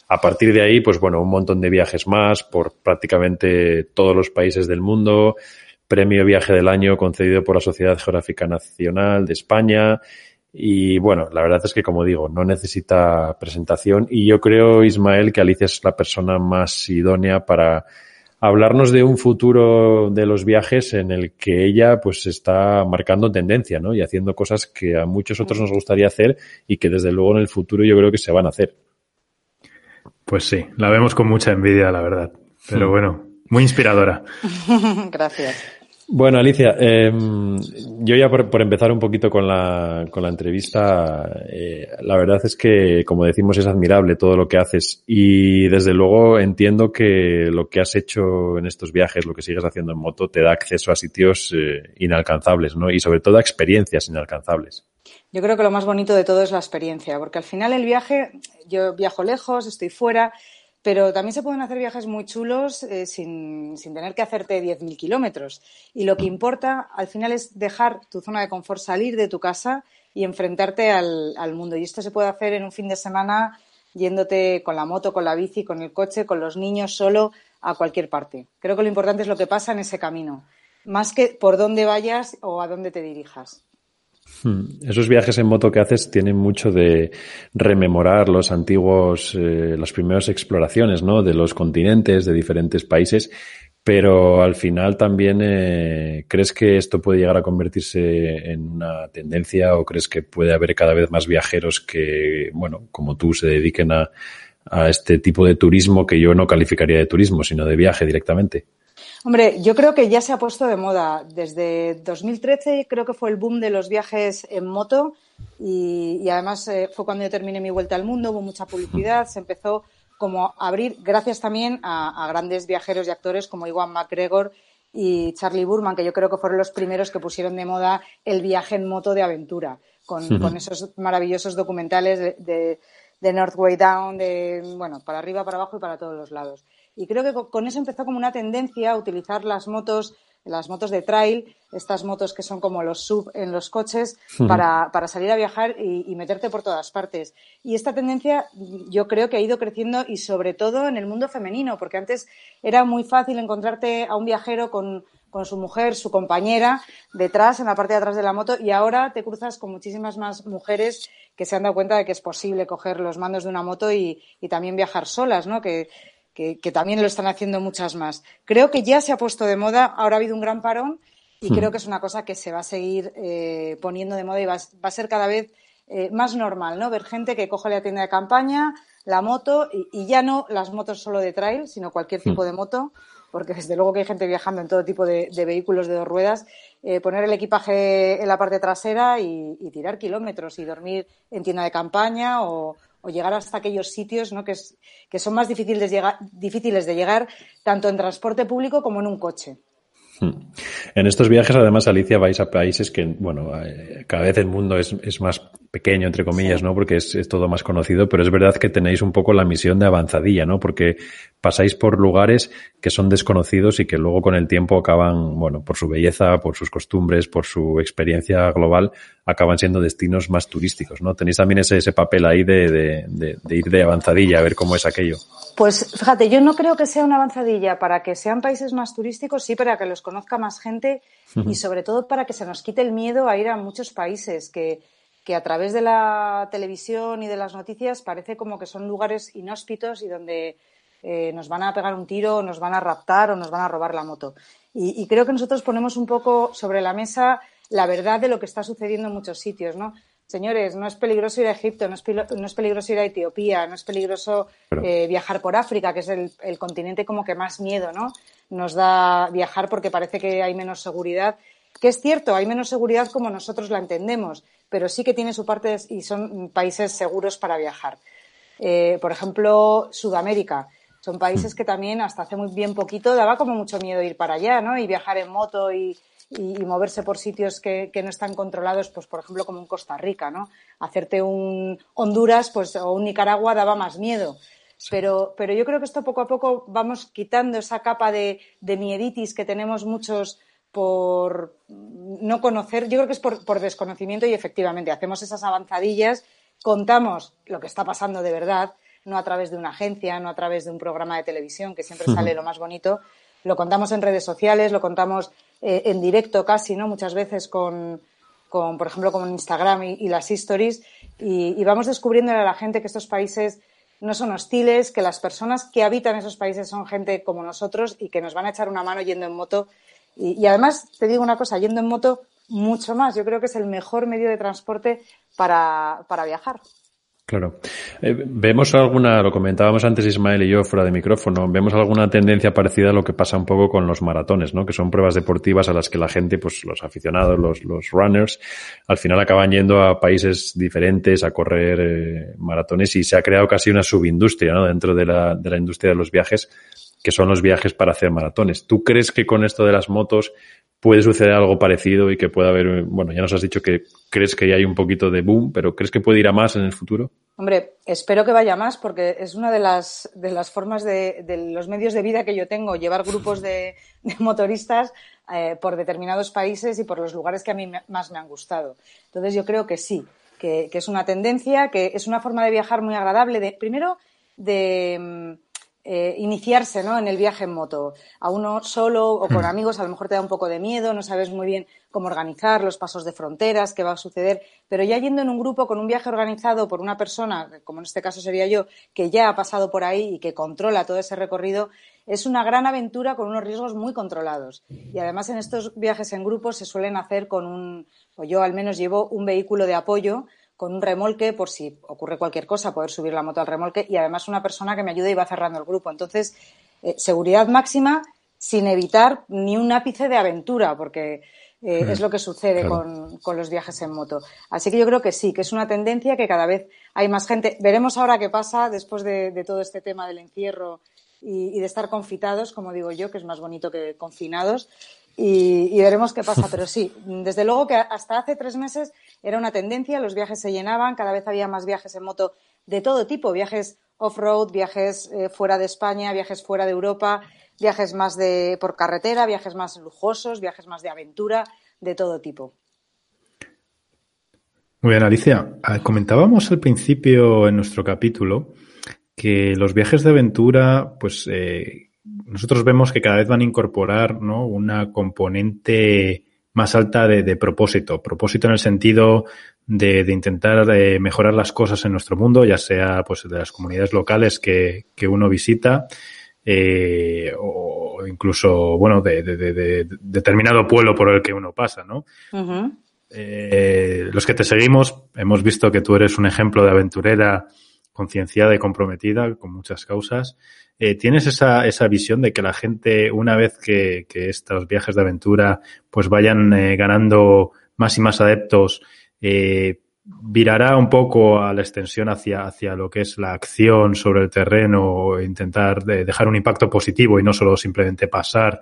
Speaker 3: A partir de ahí, pues bueno, un montón de viajes más por prácticamente todos los países del mundo, premio Viaje del Año concedido por la Sociedad Geográfica Nacional de España. Y bueno, la verdad es que, como digo, no necesita presentación. Y yo creo, Ismael, que Alicia es la persona más idónea para hablarnos de un futuro de los viajes en el que ella pues está marcando tendencia, ¿no? Y haciendo cosas que a muchos otros nos gustaría hacer y que desde luego en el futuro yo creo que se van a hacer.
Speaker 2: Pues sí, la vemos con mucha envidia, la verdad. Pero bueno, muy inspiradora. [laughs]
Speaker 4: Gracias.
Speaker 3: Bueno, Alicia, eh, yo ya por, empezar un poquito con la, con la entrevista, eh, la verdad es que, como decimos, es admirable todo lo que haces y desde luego entiendo que lo que has hecho en estos viajes, lo que sigues haciendo en moto, te da acceso a sitios eh, inalcanzables, ¿no? Y sobre todo a experiencias inalcanzables.
Speaker 4: Yo creo que lo más bonito de todo es la experiencia, porque al final el viaje, yo viajo lejos, estoy fuera pero también se pueden hacer viajes muy chulos eh, sin, sin, tener que hacerte 10.000 kilómetros. Y lo que importa al final es dejar tu zona de confort, salir de tu casa y enfrentarte al, al, mundo. Y esto se puede hacer en un fin de semana yéndote con la moto, con la bici, con el coche, con los niños, solo a cualquier parte. Creo que lo importante es lo que pasa en ese camino, más que por dónde vayas o a dónde te dirijas.
Speaker 3: Hmm. Esos viajes en moto que haces tienen mucho de rememorar los antiguos, eh, las primeras exploraciones, ¿no? De los continentes, de diferentes países, pero al final también, eh, ¿crees que esto puede llegar a convertirse en una tendencia o crees que puede haber cada vez más viajeros que, bueno, como tú, se dediquen a, a este tipo de turismo que yo no calificaría de turismo, sino de viaje directamente?
Speaker 4: Hombre, yo creo que ya se ha puesto de moda. Desde 2013 creo que fue el boom de los viajes en moto y, además eh, fue cuando yo terminé mi vuelta al mundo, hubo mucha publicidad, se empezó como a abrir, gracias también a, grandes viajeros y actores como Iwan McGregor y Charlie Burman, que yo creo que fueron los primeros que pusieron de moda el viaje en moto de aventura, con, esos maravillosos documentales de, de, de Northway Down, de, bueno, para arriba, para abajo y para todos los lados. Y creo que con eso empezó como una tendencia a utilizar las motos las motos de trail, estas motos que son como los sub en los coches, para, para, salir a viajar y, meterte por todas partes. Y esta tendencia yo creo que ha ido creciendo y sobre todo en el mundo femenino, porque antes era muy fácil encontrarte a un viajero con, con su mujer, su compañera, detrás, en la parte de atrás de la moto, y ahora te cruzas con muchísimas más mujeres que se han dado cuenta de que es posible coger los mandos de una moto y, y también viajar solas, ¿no? Que, que, también lo están haciendo muchas más. Creo que ya se ha puesto de moda, ahora ha habido un gran parón y creo hmm. que es una cosa que se va a seguir eh, poniendo de moda y va, a ser cada vez eh, más normal, ¿no? Ver gente que coge la tienda de campaña, la moto y, ya no las motos solo de trail, sino cualquier tipo hmm. de moto, porque desde luego que hay gente viajando en todo tipo de, vehículos de dos ruedas, eh, poner el equipaje en la parte trasera y, y, tirar kilómetros y dormir en tienda de campaña o, o llegar hasta aquellos sitios ¿no? que, que son más difíciles de, llegar, difíciles de llegar tanto en transporte público como en un coche.
Speaker 3: Hmm. En estos viajes, además, Alicia, vais a países que, bueno, eh, cada vez el mundo es, es más pequeño, entre comillas, ¿no? Porque es, es, todo más conocido, pero es verdad que tenéis un poco la misión de avanzadilla, ¿no? Porque pasáis por lugares que son desconocidos y que luego con el tiempo acaban, bueno, por su belleza, por sus costumbres, por su experiencia global, acaban siendo destinos más turísticos, ¿no? Tenéis también ese, ese papel ahí de, de, de, de ir de avanzadilla, a ver cómo es aquello.
Speaker 4: Pues fíjate, yo no creo que sea una avanzadilla para que sean países más turísticos, sí para que los conozca más gente y sobre todo para que se nos quite el miedo a ir a muchos países que, que a través de la televisión y de las noticias parece como que son lugares inhóspitos y donde eh, nos van a pegar un tiro, nos van a raptar o nos van a robar la moto. Y, y, creo que nosotros ponemos un poco sobre la mesa la verdad de lo que está sucediendo en muchos sitios, ¿no? Señores, no es peligroso ir a Egipto, no es, no es peligroso ir a Etiopía, no es peligroso eh, viajar por África, que es el, continente como que más miedo, ¿no? Nos da viajar porque parece que hay menos seguridad. Que es cierto, hay menos seguridad como nosotros la entendemos, pero sí que tiene su parte y son países seguros para viajar. Eh, por ejemplo, Sudamérica. Son países mm. que también hasta hace muy bien poquito daba como mucho miedo ir para allá, ¿no? Y viajar en moto y, y, moverse por sitios que, no están controlados, pues por ejemplo como en Costa Rica, ¿no? Hacerte un Honduras pues, o un Nicaragua daba más miedo. Pero, pero yo creo que esto poco a poco vamos quitando esa capa de, de mieditis que tenemos muchos por no conocer, yo creo que es por, por, desconocimiento y efectivamente hacemos esas avanzadillas, contamos lo que está pasando de verdad, no a través de una agencia, no a través de un programa de televisión, que siempre sale lo más bonito, lo contamos en redes sociales, lo contamos eh, en directo casi, ¿no? Muchas veces con, con por ejemplo, con Instagram y, las stories, y, vamos descubriendo a la gente que estos países no son hostiles, que las personas que habitan esos países son gente como nosotros y que nos van a echar una mano yendo en moto. Y, además, te digo una cosa, yendo en moto mucho más. Yo creo que es el mejor medio de transporte para, para viajar.
Speaker 3: Claro. Eh, vemos alguna, lo comentábamos antes Ismael y yo fuera de micrófono, vemos alguna tendencia parecida a lo que pasa un poco con los maratones, ¿no? Que son pruebas deportivas a las que la gente, pues los aficionados, los, los runners, al final acaban yendo a países diferentes a correr eh, maratones y se ha creado casi una subindustria, ¿no? Dentro de la, de la industria de los viajes, que son los viajes para hacer maratones. ¿Tú crees que con esto de las motos puede suceder algo parecido y que pueda haber, bueno, ya nos has dicho que crees que hay un poquito de boom, pero ¿crees que puede ir a más en el futuro?
Speaker 4: Hombre, espero que vaya más porque es una de las, de las formas de, de los medios de vida que yo tengo, llevar grupos de, de motoristas eh, por determinados países y por los lugares que a mí más me han gustado. Entonces yo creo que sí, que, que es una tendencia, que es una forma de viajar muy agradable. De, primero, de mm, eh, iniciarse ¿no? en el viaje en moto. A uno solo o con hmm. amigos a lo mejor te da un poco de miedo, no sabes muy bien cómo organizar los pasos de fronteras, qué va a suceder, pero ya yendo en un grupo con un viaje organizado por una persona, como en este caso sería yo, que ya ha pasado por ahí y que controla todo ese recorrido, es una gran aventura con unos riesgos muy controlados. Y además en estos viajes en grupo se suelen hacer con un, o yo al menos llevo un vehículo de apoyo con un remolque por si ocurre cualquier cosa, poder subir la moto al remolque y además una persona que me ayude y va cerrando el grupo. Entonces, eh, seguridad máxima sin evitar ni un ápice de aventura, porque eh, es lo que sucede con, los viajes en moto. Así que yo creo que sí, que es una tendencia que cada vez hay más gente. Veremos ahora qué pasa después de, todo este tema del encierro y, de estar confitados, como digo yo, que es más bonito que confinados. Y, veremos qué pasa. Pero sí, desde luego que hasta hace tres meses era una tendencia, los viajes se llenaban, cada vez había más viajes en moto de todo tipo, viajes off-road, viajes eh, fuera de España, viajes fuera de Europa, viajes más de por carretera, viajes más lujosos, viajes más de aventura, de todo tipo.
Speaker 2: Muy bien, Alicia. Ah, comentábamos al principio en nuestro capítulo que los viajes de aventura, pues eh, nosotros vemos que cada vez van a incorporar ¿no? una componente más alta de, propósito. Propósito en el sentido de, intentar eh, mejorar las cosas en nuestro mundo, ya sea pues de las comunidades locales que, uno visita, eh, o incluso, bueno, de, determinado pueblo por el que uno pasa, ¿no? Eh, los que te seguimos hemos visto que tú eres un ejemplo de aventurera concienciada y comprometida con muchas causas. Eh, ¿Tienes esa, esa visión de que la gente, una vez que, estos viajes de aventura pues vayan eh, ganando más y más adeptos, virará un poco a la extensión hacia, hacia lo que es la acción sobre el terreno o intentar dejar un impacto positivo y no solo simplemente pasar,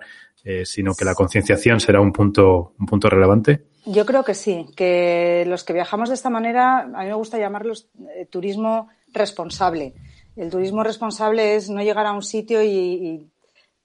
Speaker 2: sino que la concienciación será un punto, un punto relevante?
Speaker 4: Yo creo que sí, que los que viajamos de esta manera, a mí me gusta llamarlo eh, turismo responsable. El turismo responsable es no llegar a un sitio y,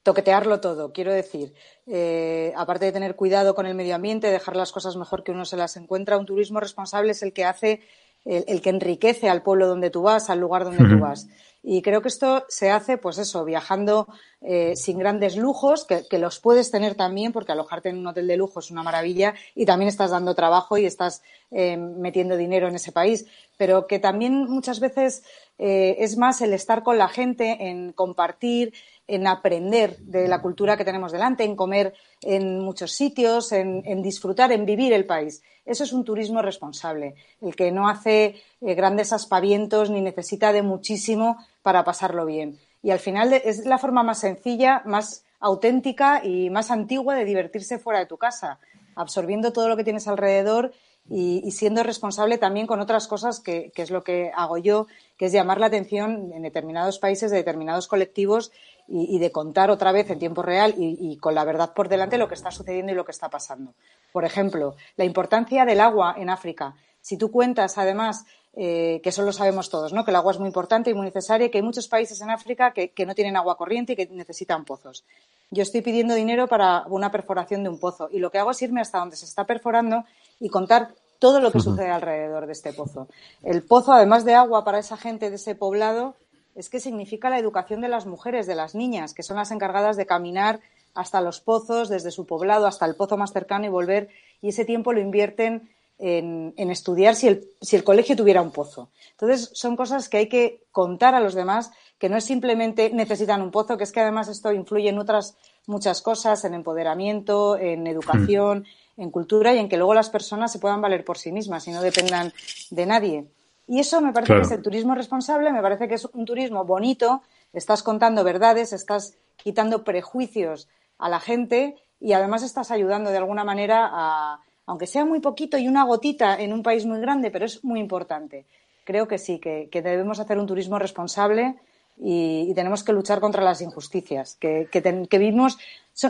Speaker 4: toquetearlo todo, quiero decir. Eh, aparte de tener cuidado con el medio ambiente, dejar las cosas mejor que uno se las encuentra, un turismo responsable es el que hace, el, que enriquece al pueblo donde tú vas, al lugar donde tú vas. Y creo que esto se hace, pues eso, viajando eh, sin grandes lujos, que, los puedes tener también, porque alojarte en un hotel de lujo es una maravilla y también estás dando trabajo y estás eh, metiendo dinero en ese país, pero que también muchas veces eh, es más el estar con la gente, en compartir, en aprender de la cultura que tenemos delante, en comer en muchos sitios, en, disfrutar, en vivir el país. Eso es un turismo responsable, el que no hace grandes aspavientos ni necesita de muchísimo para pasarlo bien. Y al final es la forma más sencilla, más auténtica y más antigua de divertirse fuera de tu casa, absorbiendo todo lo que tienes alrededor y, siendo responsable también con otras cosas que, es lo que hago yo, que es llamar la atención en determinados países de determinados colectivos y, de contar otra vez en tiempo real y, con la verdad por delante lo que está sucediendo y lo que está pasando. Por ejemplo, la importancia del agua en África. Si tú cuentas, además, eh, que eso lo sabemos todos, ¿no? que el agua es muy importante y muy necesaria y que hay muchos países en África que, no tienen agua corriente y que necesitan pozos. Yo estoy pidiendo dinero para una perforación de un pozo y lo que hago es irme hasta donde se está perforando y contar todo lo que sucede alrededor de este pozo. El pozo, además de agua para esa gente de ese poblado, es que significa la educación de las mujeres, de las niñas, que son las encargadas de caminar hasta los pozos, desde su poblado hasta el pozo más cercano y volver, y ese tiempo lo invierten en, estudiar si el, si el colegio tuviera un pozo. Entonces, son cosas que hay que contar a los demás, que no es simplemente necesitan un pozo, que es que además esto influye en otras muchas cosas, en empoderamiento, en educación, en cultura y en que luego las personas se puedan valer por sí mismas y no dependan de nadie. Y eso me parece que es el turismo responsable, me parece que es un turismo bonito, estás contando verdades, estás quitando prejuicios a la gente y además estás ayudando de alguna manera a, aunque sea muy poquito y una gotita en un país muy grande, pero es muy importante. Creo que sí, que, debemos hacer un turismo responsable y, tenemos que luchar contra las injusticias. Que, vivimos,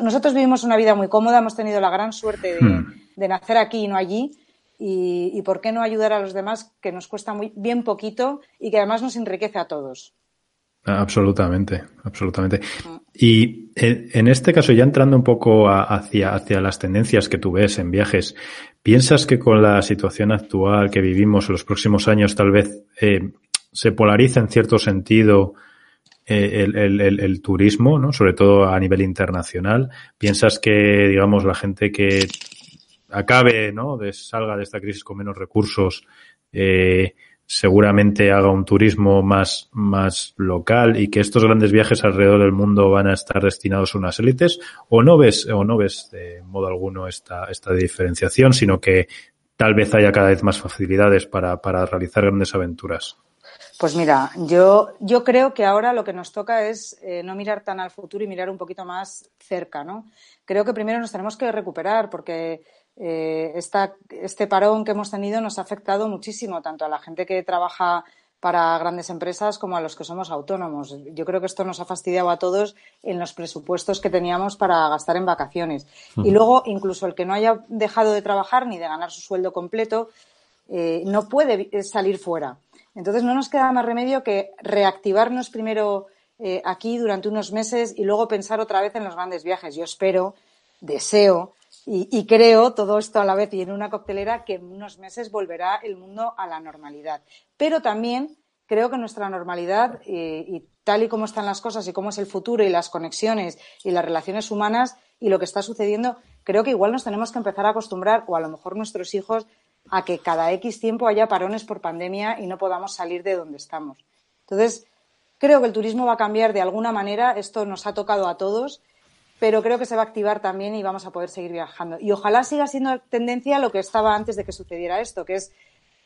Speaker 4: nosotros vivimos una vida muy cómoda, hemos tenido la gran suerte de, hmm. nacer aquí y no allí. Y, por qué no ayudar a los demás que nos cuesta muy bien poquito y que además nos enriquece a todos.
Speaker 2: Absolutamente, absolutamente. Y en este caso, ya entrando un poco hacia, hacia las tendencias que tú ves en viajes, ¿piensas que con la situación actual que vivimos en los próximos años tal vez eh, se polariza en cierto sentido eh, el, turismo, ¿no? sobre todo a nivel internacional? ¿Piensas que, digamos, la gente que acabe, ¿no? De, salga de esta crisis con menos recursos, eh, seguramente haga un turismo más, más local y que estos grandes viajes alrededor del mundo van a estar destinados a unas élites o no ves, o no ves de modo alguno esta, esta diferenciación, sino que tal vez haya cada vez más facilidades para, para realizar grandes aventuras.
Speaker 4: Pues mira, yo, yo creo que ahora lo que nos toca es eh, no mirar tan al futuro y mirar un poquito más cerca, ¿no? Creo que primero nos tenemos que recuperar porque eh, este parón que hemos tenido nos ha afectado muchísimo, tanto a la gente que trabaja para grandes empresas como a los que somos autónomos. Yo creo que esto nos ha fastidiado a todos en los presupuestos que teníamos para gastar en vacaciones. Y luego, incluso el que no haya dejado de trabajar ni de ganar su sueldo completo, eh, no puede salir fuera. Entonces, no nos queda más remedio que reactivarnos primero eh, aquí durante unos meses y luego pensar otra vez en los grandes viajes. Yo espero, deseo y, creo todo esto a la vez y en una coctelera que en unos meses volverá el mundo a la normalidad. Pero también creo que nuestra normalidad eh, y tal y como están las cosas y cómo es el futuro y las conexiones y las relaciones humanas y lo que está sucediendo, creo que igual nos tenemos que empezar a acostumbrar o a lo mejor nuestros hijos a que cada X tiempo haya parones por pandemia y no podamos salir de donde estamos. Entonces, creo que el turismo va a cambiar de alguna manera. Esto nos ha tocado a todos pero creo que se va a activar también y vamos a poder seguir viajando. Y ojalá siga siendo tendencia lo que estaba antes de que sucediera esto, que es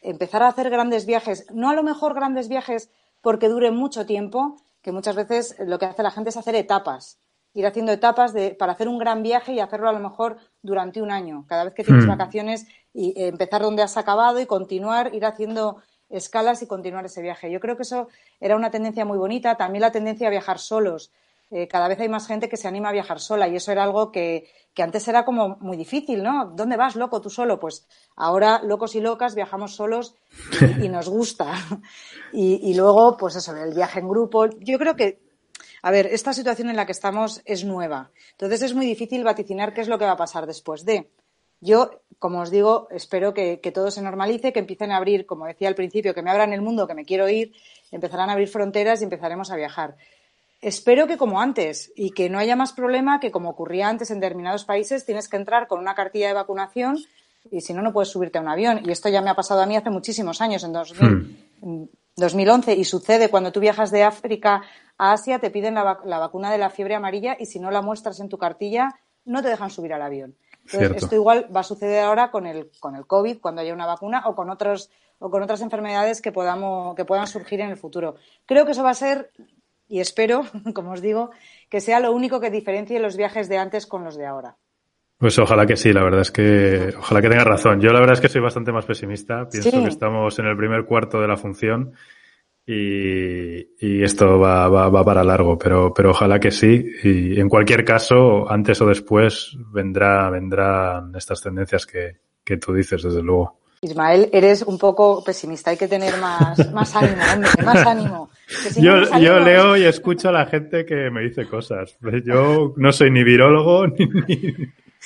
Speaker 4: empezar a hacer grandes viajes, no a lo mejor grandes viajes porque duren mucho tiempo, que muchas veces lo que hace la gente es hacer etapas, ir haciendo etapas de, para hacer un gran viaje y hacerlo a lo mejor durante un año, cada vez que tienes hmm. vacaciones y empezar donde has acabado y continuar, ir haciendo escalas y continuar ese viaje. Yo creo que eso era una tendencia muy bonita, también la tendencia a viajar solos eh, cada vez hay más gente que se anima a viajar sola y eso era algo que, antes era como muy difícil, ¿no? ¿Dónde vas, loco, tú solo? Pues ahora, locos y locas, viajamos solos y, nos gusta. [laughs] Y, luego, pues eso, el viaje en grupo. Yo creo que, a ver, esta situación en la que estamos es nueva. Entonces es muy difícil vaticinar qué es lo que va a pasar después de. Yo, como os digo, espero que, que, todo se normalice, que empiecen a abrir, como decía al principio, que me abran el mundo, que me quiero ir, empezarán a abrir fronteras y empezaremos a viajar espero que como antes y que no haya más problema que como ocurría antes en determinados países tienes que entrar con una cartilla de vacunación y si no, no puedes subirte a un avión. Y esto ya me ha pasado a mí hace muchísimos años, en, 2011, hmm. y sucede cuando tú viajas de África a Asia, te piden la, vacuna de la fiebre amarilla y si no la muestras en tu cartilla, no te dejan subir al avión. Entonces, esto igual va a suceder ahora con el, con el COVID, cuando haya una vacuna, o con otros o con otras enfermedades que podamos que puedan surgir en el futuro. Creo que eso va a ser y espero, [laughs] como os digo, que sea lo único que diferencie los viajes de antes con los de ahora.
Speaker 2: Pues ojalá que sí, la verdad es que ojalá que tengas razón. Yo la verdad es que soy bastante más pesimista. Pienso que estamos en el primer cuarto de la función y, esto va, va, para largo, pero, pero ojalá que sí. Y en cualquier caso, antes o después vendrá, vendrán estas tendencias que, que tú dices, desde luego.
Speaker 4: Ismael, eres un poco pesimista, hay que tener más, más ánimo, hombre, más ánimo.
Speaker 2: yo, yo leo y escucho a la gente que me dice cosas. Yo no soy ni virólogo [laughs] ni,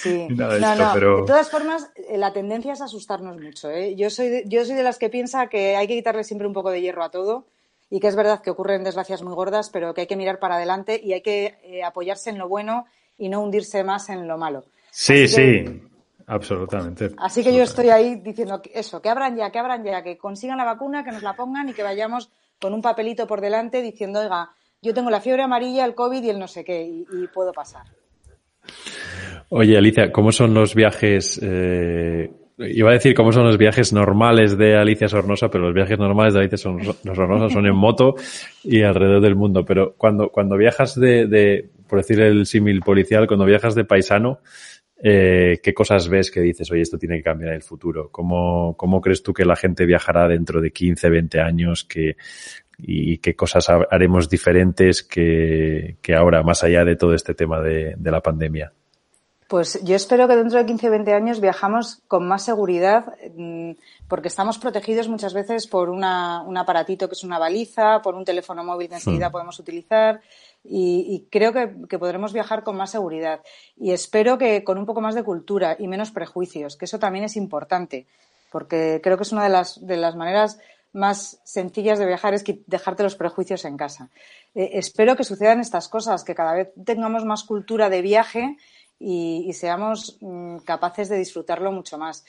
Speaker 2: [laughs] nada de esto, pero...
Speaker 4: De todas formas, eh, la tendencia es asustarnos mucho. ¿eh? Yo, soy de, yo soy de las que piensa que hay que quitarle siempre un poco de hierro a todo y que es verdad que ocurren desgracias muy gordas, pero que hay que mirar para adelante y hay que eh, apoyarse en lo bueno y no hundirse más en lo malo.
Speaker 2: Sí, sí. Absolutamente.
Speaker 4: Así que yo estoy ahí diciendo eso, que abran ya, que abran ya, que consigan la vacuna, que nos la pongan y que vayamos con un papelito por delante diciendo, oiga, yo tengo la fiebre amarilla, el COVID y el no sé qué, y, puedo pasar.
Speaker 3: Oye, Alicia, ¿cómo son los viajes? Eh, iba a decir cómo son los viajes normales de Alicia Sornosa, pero los viajes normales de Alicia Sornosa son en [laughs] moto y alrededor del mundo. Pero cuando, cuando viajas de, de por decir el símil policial, cuando viajas de paisano, eh, ¿qué cosas ves que dices, oye, esto tiene que cambiar en el futuro? ¿Cómo, cómo crees tú que la gente viajará dentro de 15, 20 años? Que, ¿Y qué cosas haremos diferentes que, que ahora, más allá de todo este tema de, de la pandemia?
Speaker 4: Pues yo espero que dentro de 15 o 20 años viajamos con más seguridad, mm, porque estamos protegidos muchas veces por una, un aparatito que es una baliza, por un teléfono móvil que enseguida podemos utilizar, y, creo que, podremos viajar con más seguridad. Y espero que con un poco más de cultura y menos prejuicios, que eso también es importante, porque creo que es una de las, de las maneras más sencillas de viajar es dejarte los prejuicios en casa. Eh, espero que sucedan estas cosas, que cada vez tengamos más cultura de viaje y, seamos mm, capaces de disfrutarlo mucho más.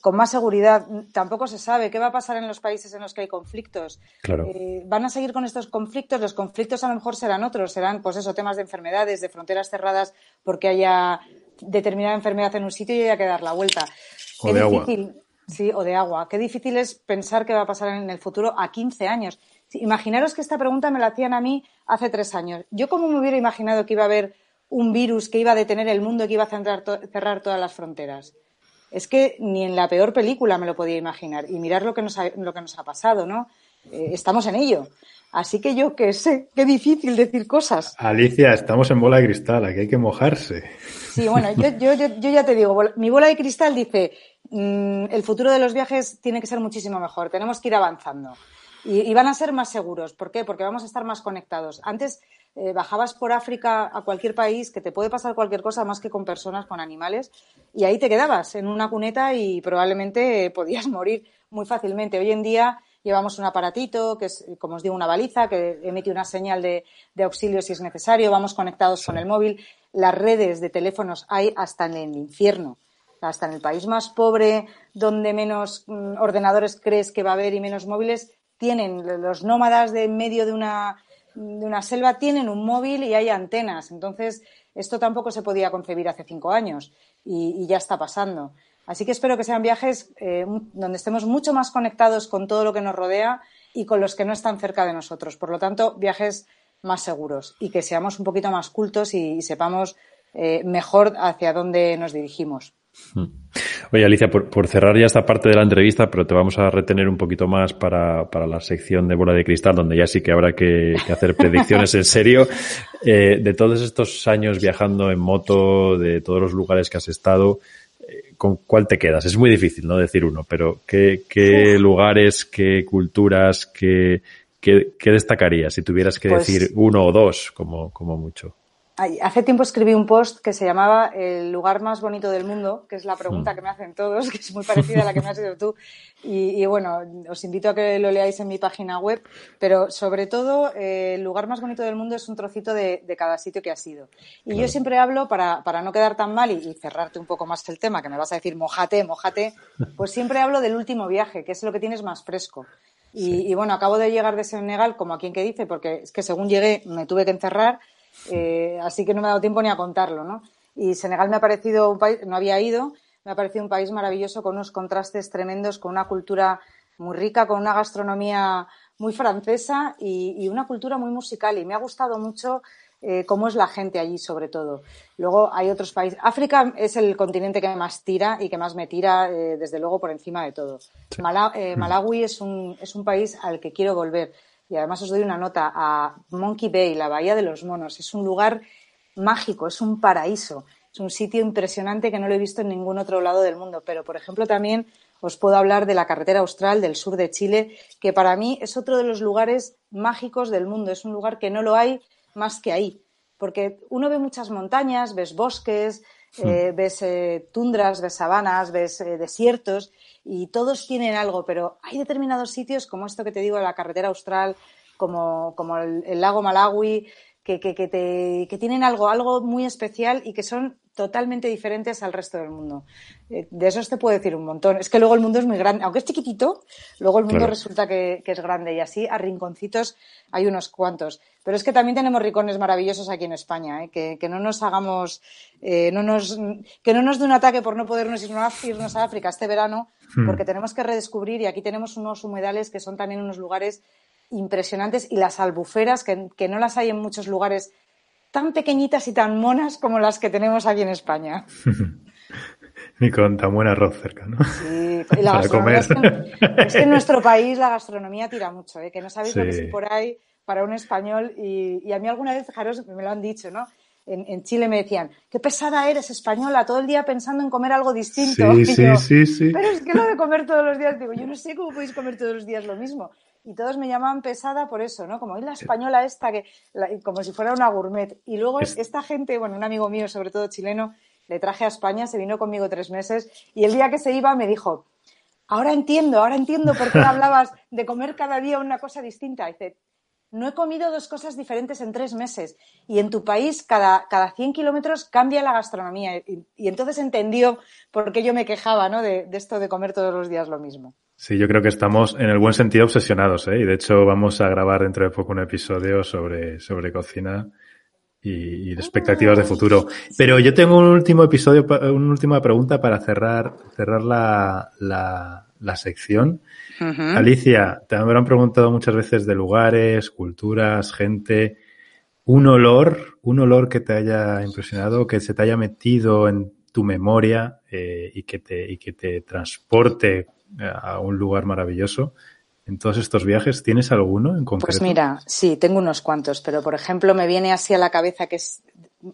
Speaker 4: Con más seguridad, tampoco se sabe qué va a pasar en los países en los que hay conflictos. Eh, ¿Van a seguir con estos conflictos? Los conflictos a lo mejor serán otros, serán, pues eso, temas de enfermedades, de fronteras cerradas, porque haya determinada enfermedad en un sitio y haya que dar la vuelta.
Speaker 2: O de agua.
Speaker 4: Sí, o de agua. Qué difícil es pensar qué va a pasar en el futuro a 15 años. Imaginaros que esta pregunta me la hacían a mí hace tres años. Yo cómo me hubiera imaginado que iba a haber un virus que iba a detener el mundo y que iba a cerrar, todas las fronteras. Es que ni en la peor película me lo podía imaginar. Y mirar lo que nos ha, lo que nos ha pasado, ¿no? eh, estamos en ello. Así que yo qué sé, qué difícil decir cosas.
Speaker 2: Alicia, estamos en bola de cristal, aquí hay que mojarse.
Speaker 4: Sí, bueno, yo, yo, yo, ya te digo, mi bola de cristal dice, mm, el futuro de los viajes tiene que ser muchísimo mejor, tenemos que ir avanzando. Y, y, van a ser más seguros. ¿Por qué? Porque vamos a estar más conectados. Antes eh, bajabas por África a cualquier país, que te puede pasar cualquier cosa más que con personas, con animales, y ahí te quedabas en una cuneta y probablemente podías morir muy fácilmente. Hoy en día llevamos un aparatito, que es, como os digo, una baliza, que emite una señal de, auxilio si es necesario, vamos conectados con el móvil. Las redes de teléfonos hay hasta en el infierno, hasta en el país más pobre, donde menos mm, ordenadores crees que va a haber y menos móviles, tienen los nómadas de en medio de una de una selva tienen un móvil y hay antenas. Entonces, esto tampoco se podía concebir hace cinco años y, ya está pasando. Así que espero que sean viajes eh, donde estemos mucho más conectados con todo lo que nos rodea y con los que no están cerca de nosotros. Por lo tanto, viajes más seguros y que seamos un poquito más cultos y, sepamos eh, mejor hacia dónde nos dirigimos.
Speaker 3: Oye, Alicia, por, cerrar ya esta parte de la entrevista, pero te vamos a retener un poquito más para, la sección de bola de cristal, donde ya sí que habrá que, hacer predicciones en serio. [laughs] Eh, de todos estos años viajando en moto, de todos los lugares que has estado, eh, ¿con cuál te quedas? Es muy difícil, ¿no? Decir uno, pero ¿qué, lugares, qué culturas, qué, qué, destacarías si tuvieras que pues decir uno o dos, como, como mucho?
Speaker 4: Hace tiempo escribí un post que se llamaba El lugar más bonito del mundo, que es la pregunta mm. que me hacen todos, que es muy parecida a la que me has hecho tú. Y, bueno, os invito a que lo leáis en mi página web, pero sobre todo eh, el lugar más bonito del mundo es un trocito de, cada sitio que ha sido. Y yo siempre hablo, para, no quedar tan mal y, cerrarte un poco más el tema, que me vas a decir mojate, mojate, [laughs] pues siempre hablo del último viaje, que es lo que tienes más fresco. Y, y bueno, acabo de llegar de Senegal, como a quien que dice, porque es que según llegué me tuve que encerrar eh, así que no me ha dado tiempo ni a contarlo, ¿no? Y Senegal me ha parecido un país, no había ido, me ha parecido un país maravilloso con unos contrastes tremendos, con una cultura muy rica, con una gastronomía muy francesa y, una cultura muy musical. Y me ha gustado mucho eh, cómo es la gente allí, sobre todo. Luego hay otros países. África es el continente que más tira y que más me tira, eh, desde luego, por encima de todo. Malawi es un, es un país al que quiero volver y además os doy una nota, a Monkey Bay, la Bahía de los Monos. Es un lugar mágico, es un paraíso, es un sitio impresionante que no lo he visto en ningún otro lado del mundo. Pero, por ejemplo, también os puedo hablar de la carretera austral del sur de Chile, que para mí es otro de los lugares mágicos del mundo. Es un lugar que no lo hay más que ahí. Porque uno ve muchas montañas, ves bosques. Eh, ves eh, tundras, ves sabanas, ves eh, desiertos, y todos tienen algo, pero hay determinados sitios, como esto que te digo, la carretera austral, como, como el, lago Malawi, que, que, que, te, que tienen algo, algo muy especial y que son totalmente diferentes al resto del mundo. Eh, de eso te puedo decir un montón. Es que luego el mundo es muy grande, aunque es chiquitito, luego el mundo resulta que, es grande y así a rinconcitos hay unos cuantos. Pero es que también tenemos rincones maravillosos aquí en España, ¿eh? que, no nos hagamos, eh, no nos, que no nos dé un ataque por no podernos irnos a África este verano, hmm. porque tenemos que redescubrir y aquí tenemos unos humedales que son también unos lugares impresionantes y las albuferas que, que no las hay en muchos lugares tan pequeñitas y tan monas como las que tenemos aquí en España. [laughs]
Speaker 2: Ni con tan buen arroz cerca, ¿no?
Speaker 4: Sí, y la [laughs] gastronomía es, que, en nuestro [laughs] país la gastronomía tira mucho, ¿eh? que no sabéis lo que es por ahí para un español. Y, a mí alguna vez, fijaros, me lo han dicho, ¿no? En, Chile me decían, qué pesada eres española, todo el día pensando en comer algo distinto.
Speaker 2: Sí, sí, sí, sí.
Speaker 4: Pero es que lo de comer todos los días, digo, yo no sé cómo podéis comer todos los días lo mismo y todos me llamaban pesada por eso, ¿no? Como, la española esta? que Como si fuera una gourmet. Y luego esta gente, bueno, un amigo mío, sobre todo chileno, le traje a España, se vino conmigo tres meses y el día que se iba me dijo, ahora entiendo, ahora entiendo por qué [laughs] hablabas de comer cada día una cosa distinta. dice, no he comido dos cosas diferentes en tres meses y en tu país cada, cada 100 kilómetros cambia la gastronomía. Y, entonces entendió por qué yo me quejaba ¿no? de esto de comer todos los días lo mismo.
Speaker 2: Sí, yo creo que estamos en el buen sentido obsesionados, ¿eh? Y de hecho vamos a grabar dentro de poco un episodio sobre, sobre cocina y, expectativas de futuro. Pero yo tengo un último episodio, una última pregunta para cerrar, cerrar la, la, la sección. Alicia, te habrán preguntado muchas veces de lugares, culturas, gente. Un olor, un olor que te haya impresionado, que se te haya metido en tu memoria eh, y, que te, y que te transporte a un lugar maravilloso. en todos estos viajes. ¿Tienes alguno en concreto?
Speaker 4: Pues mira, sí, tengo unos cuantos, pero por ejemplo me viene así a la cabeza que es,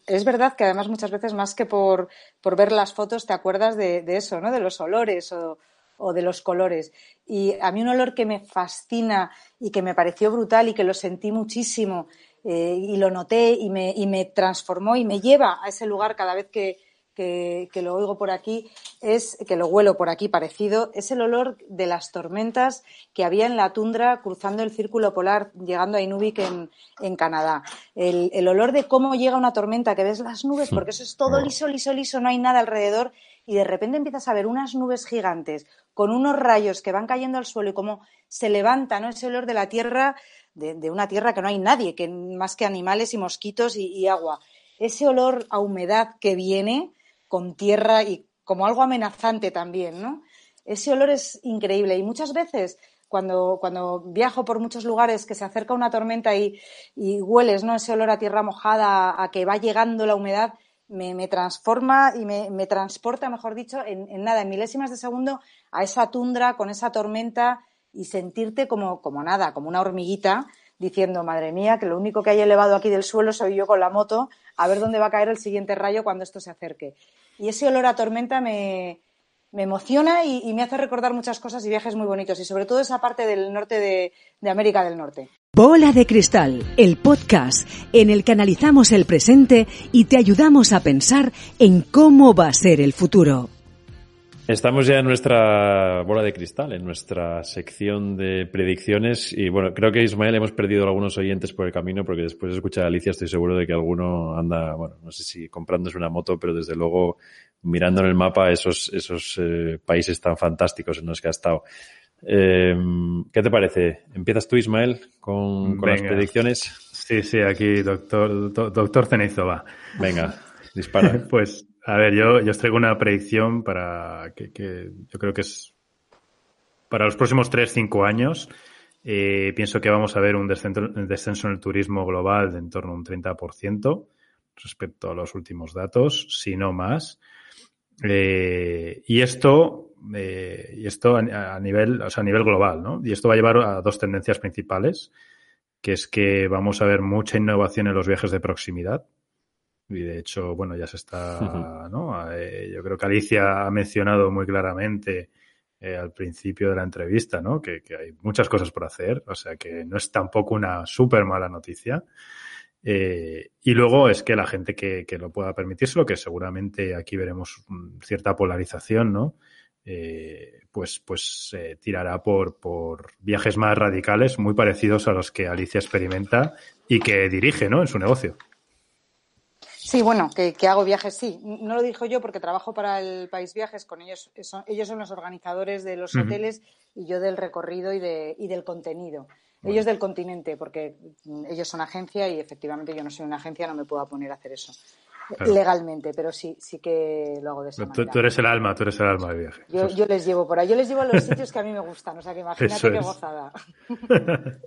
Speaker 4: es verdad que además muchas veces más que por, por ver las fotos te acuerdas de, de eso, ¿no? De los olores o, o de los colores. Y a mí un olor que me fascina y que me pareció brutal y que lo sentí muchísimo eh, y lo noté y me, y me transformó y me lleva a ese lugar cada vez que, que, que, lo oigo por aquí, es que lo huelo por aquí parecido, es el olor de las tormentas que había en la tundra cruzando el círculo polar, llegando a Inuvik en, en Canadá. El, el, olor de cómo llega una tormenta, que ves las nubes, porque eso es todo liso, liso, liso, no hay nada alrededor, y de repente empiezas a ver unas nubes gigantes con unos rayos que van cayendo al suelo y cómo se levanta ¿no? ese olor de la tierra, de, de una tierra que no hay nadie, que más que animales y mosquitos y, y agua. Ese olor a humedad que viene con tierra y como algo amenazante también, ¿no? Ese olor es increíble y muchas veces cuando, cuando viajo por muchos lugares que se acerca una tormenta y, hueles ¿no? ese olor a tierra mojada, a que va llegando la humedad, me, me transforma y me, me, transporta, mejor dicho, en, en, nada, en milésimas de segundo a esa tundra con esa tormenta y sentirte como, como nada, como una hormiguita, diciendo, madre mía, que lo único que hay elevado aquí del suelo soy yo con la moto, a ver dónde va a caer el siguiente rayo cuando esto se acerque. Y ese olor a tormenta me, me emociona y, me hace recordar muchas cosas y viajes muy bonitos, y sobre todo esa parte del norte de, de América del Norte.
Speaker 1: Bola de Cristal, el podcast en el que analizamos el presente y te ayudamos a pensar en cómo va a ser el futuro.
Speaker 3: Estamos ya en nuestra bola de cristal, en nuestra sección de predicciones y bueno, creo que Ismael hemos perdido algunos oyentes por el camino porque después de escuchar a Alicia estoy seguro de que alguno anda, bueno, no sé si comprándose una moto, pero desde luego mirando en el mapa esos, esos eh, países tan fantásticos en los que ha estado. Eh, ¿Qué te parece? ¿Empiezas tú, Ismael, con, con las predicciones?
Speaker 2: Sí, sí, aquí, doctor, do, doctor Cenizo va.
Speaker 3: Venga, dispara. [laughs]
Speaker 2: pues a ver, yo, yo os traigo una predicción para que, que yo creo que es para los próximos 3-5 años. Eh, pienso que vamos a ver un descenso, descenso, en el turismo global de en torno a un 30% respecto a los últimos datos, si no más. Eh, y esto, eh, y esto a, a, nivel, o sea, a nivel global, ¿no? Y esto va a llevar a dos tendencias principales, que es que vamos a ver mucha innovación en los viajes de proximidad, y de hecho, bueno, ya se está, [laughs] ¿no? Eh, yo creo que Alicia ha mencionado muy claramente eh, al principio de la entrevista, ¿no? Que, que, hay muchas cosas por hacer, o sea que no es tampoco una súper mala noticia. Eh, y luego es que la gente que, que lo pueda permitírselo, que seguramente aquí veremos cierta polarización, ¿no? Eh, pues, pues eh, tirará por, por viajes más radicales, muy parecidos a los que Alicia experimenta y que dirige, ¿no? En su negocio.
Speaker 4: Sí, bueno, que, que, hago viajes, sí. No lo dijo yo porque trabajo para el País Viajes, con ellos, son, ellos son los organizadores de los uh -huh. hoteles y yo del recorrido y, de, y del contenido. Bueno. Ellos del continente, porque ellos son agencia y efectivamente yo no soy una agencia, no me puedo poner a hacer eso claro. legalmente, pero sí, sí que lo hago de esa
Speaker 2: tú,
Speaker 4: manera.
Speaker 2: Tú eres el alma, tú eres el alma del viaje.
Speaker 4: Yo, yo, les llevo por ahí, yo les llevo a los sitios que a mí me gustan, o sea que imagínate qué gozada. [laughs]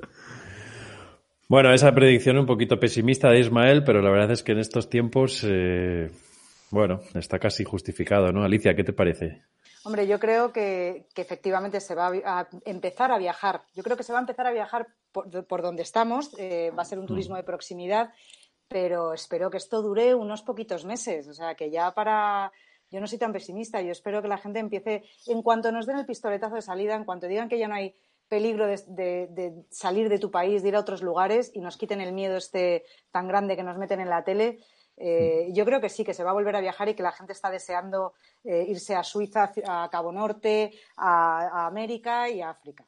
Speaker 3: Bueno, esa predicción un poquito pesimista de Ismael, pero la verdad es que en estos tiempos, eh, bueno, está casi justificado, ¿no? Alicia, ¿qué te parece?
Speaker 4: Hombre, yo creo que, que, efectivamente se va a empezar a viajar. Yo creo que se va a empezar a viajar por, por donde estamos. Eh, va a ser un turismo de proximidad, pero espero que esto dure unos poquitos meses. O sea, que ya para. Yo no soy tan pesimista. Yo espero que la gente empiece, en cuanto nos den el pistoletazo de salida, en cuanto digan que ya no hay peligro de, de, de, salir de tu país, de ir a otros lugares y nos quiten el miedo este tan grande que nos meten en la tele. Eh, yo creo que sí, que se va a volver a viajar y que la gente está deseando eh, irse a Suiza, a Cabo Norte, a, a América y a África.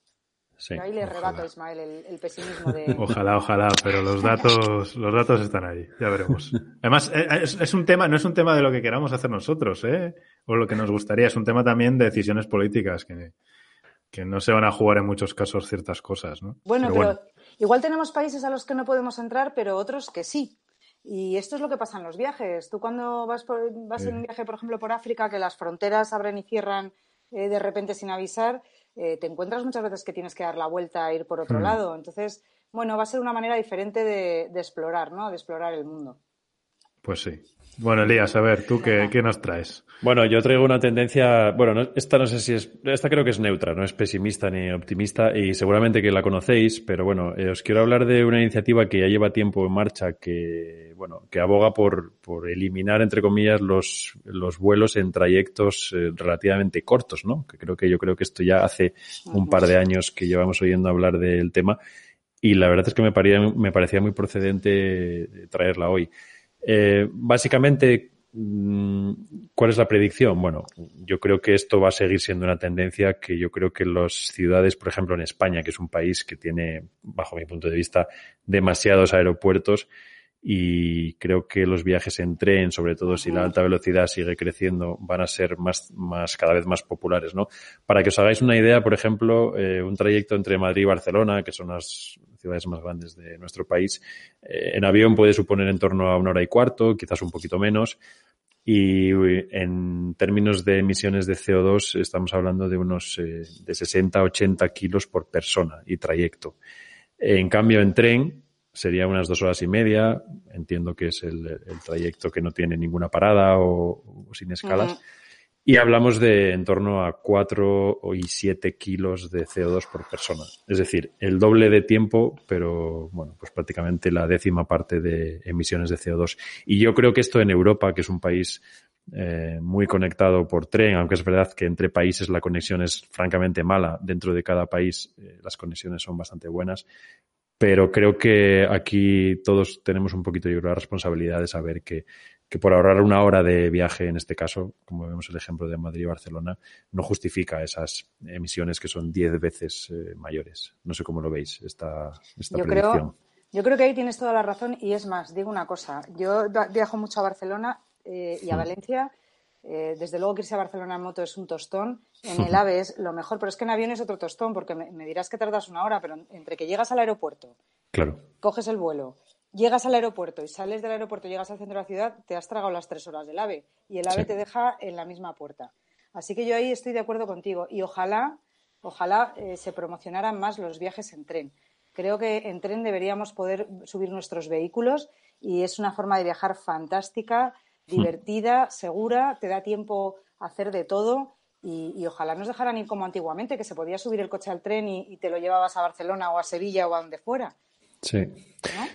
Speaker 4: Sí, ahí le ojalá. rebato a Ismael el, el, pesimismo de.
Speaker 2: Ojalá, ojalá, pero los datos, los datos están ahí, ya veremos. Además, eh, es, es, un tema, no es un tema de lo que queramos hacer nosotros, ¿eh? O lo que nos gustaría, es un tema también de decisiones políticas que, que no se van a jugar en muchos casos ciertas cosas, ¿no?
Speaker 4: Bueno, pero, bueno. igual tenemos países a los que no podemos entrar, pero otros que sí. Y esto es lo que pasa en los viajes. Tú cuando vas, por, vas sí. en un viaje, por ejemplo, por África, que las fronteras abren y cierran eh, de repente sin avisar, eh, te encuentras muchas veces que tienes que dar la vuelta e ir por otro mm. lado. Entonces, bueno, va a ser una manera diferente de, de explorar, ¿no? De explorar el mundo.
Speaker 2: Pues sí. Bueno, Elías, a ver, ¿tú qué, qué nos traes?
Speaker 3: Bueno, yo traigo una tendencia, bueno, esta no sé si es, esta creo que es neutra, no es pesimista ni optimista y seguramente que la conocéis, pero bueno, eh, os quiero hablar de una iniciativa que ya lleva tiempo en marcha que, bueno, que aboga por, por eliminar, entre comillas, los, los vuelos en trayectos eh, relativamente cortos, ¿no? Que creo que yo creo que esto ya hace un par de años que llevamos oyendo hablar del tema y la verdad es que me parecía, me parecía muy procedente traerla hoy. Eh, básicamente, Mm, ¿Cuál es la predicción? Bueno, yo creo que esto va a seguir siendo una tendencia que yo creo que las ciudades, por ejemplo en España, que es un país que tiene, bajo mi punto de vista, demasiados aeropuertos y creo que los viajes en tren, sobre todo si la alta velocidad sigue creciendo, van a ser más, más cada vez más populares, ¿no? Para que os hagáis una idea, por ejemplo, eh, un trayecto entre Madrid y Barcelona, que son las ciudades más grandes de nuestro país, eh, en avión puede suponer en torno a una hora y cuarto, quizás un poquito menos. Y en términos de emisiones de CO2 estamos hablando de unos eh, de 60 a 80 kilos por persona y trayecto. En cambio, en tren sería unas dos horas y media. Entiendo que es el, trayecto que no tiene ninguna parada o, sin escalas. Y hablamos de en torno a 4 y 7 kilos de CO2 por persona. Es decir, el doble de tiempo, pero bueno, pues prácticamente la décima parte de emisiones de CO2. Y yo creo que esto en Europa, que es un país eh, muy conectado por tren, aunque es verdad que entre países la conexión es francamente mala, dentro de cada país eh, las conexiones son bastante buenas. Pero creo que aquí todos tenemos un poquito de la responsabilidad de saber que que por ahorrar una hora de viaje, en este caso, como vemos el ejemplo de Madrid y Barcelona, no justifica esas emisiones que son diez veces eh, mayores. No sé cómo lo veis, esta, esta
Speaker 4: yo Creo, yo creo que ahí tienes toda la razón y es más, digo una cosa, yo viajo mucho a Barcelona eh, y a Valencia. Eh, desde luego que irse a Barcelona en moto es un tostón, en el [laughs] AVE es lo mejor, pero es que en avión es otro tostón, porque me, me dirás que tardas una hora, pero entre que llegas al aeropuerto,
Speaker 3: claro.
Speaker 4: coges el vuelo, llegas al aeropuerto y sales del aeropuerto y llegas al centro de la ciudad, te has tragado las tres horas del AVE y el AVE te deja en la misma puerta. Así que yo ahí estoy de acuerdo contigo y ojalá, ojalá eh, se promocionaran más los viajes en tren. Creo que en tren deberíamos poder subir nuestros vehículos y es una forma de viajar fantástica. Divertida, segura, te da tiempo a hacer de todo y, ojalá nos dejaran ir como antiguamente, que se podía subir el coche al tren y, y te lo llevabas a Barcelona o a Sevilla o a donde fuera.
Speaker 3: Sí.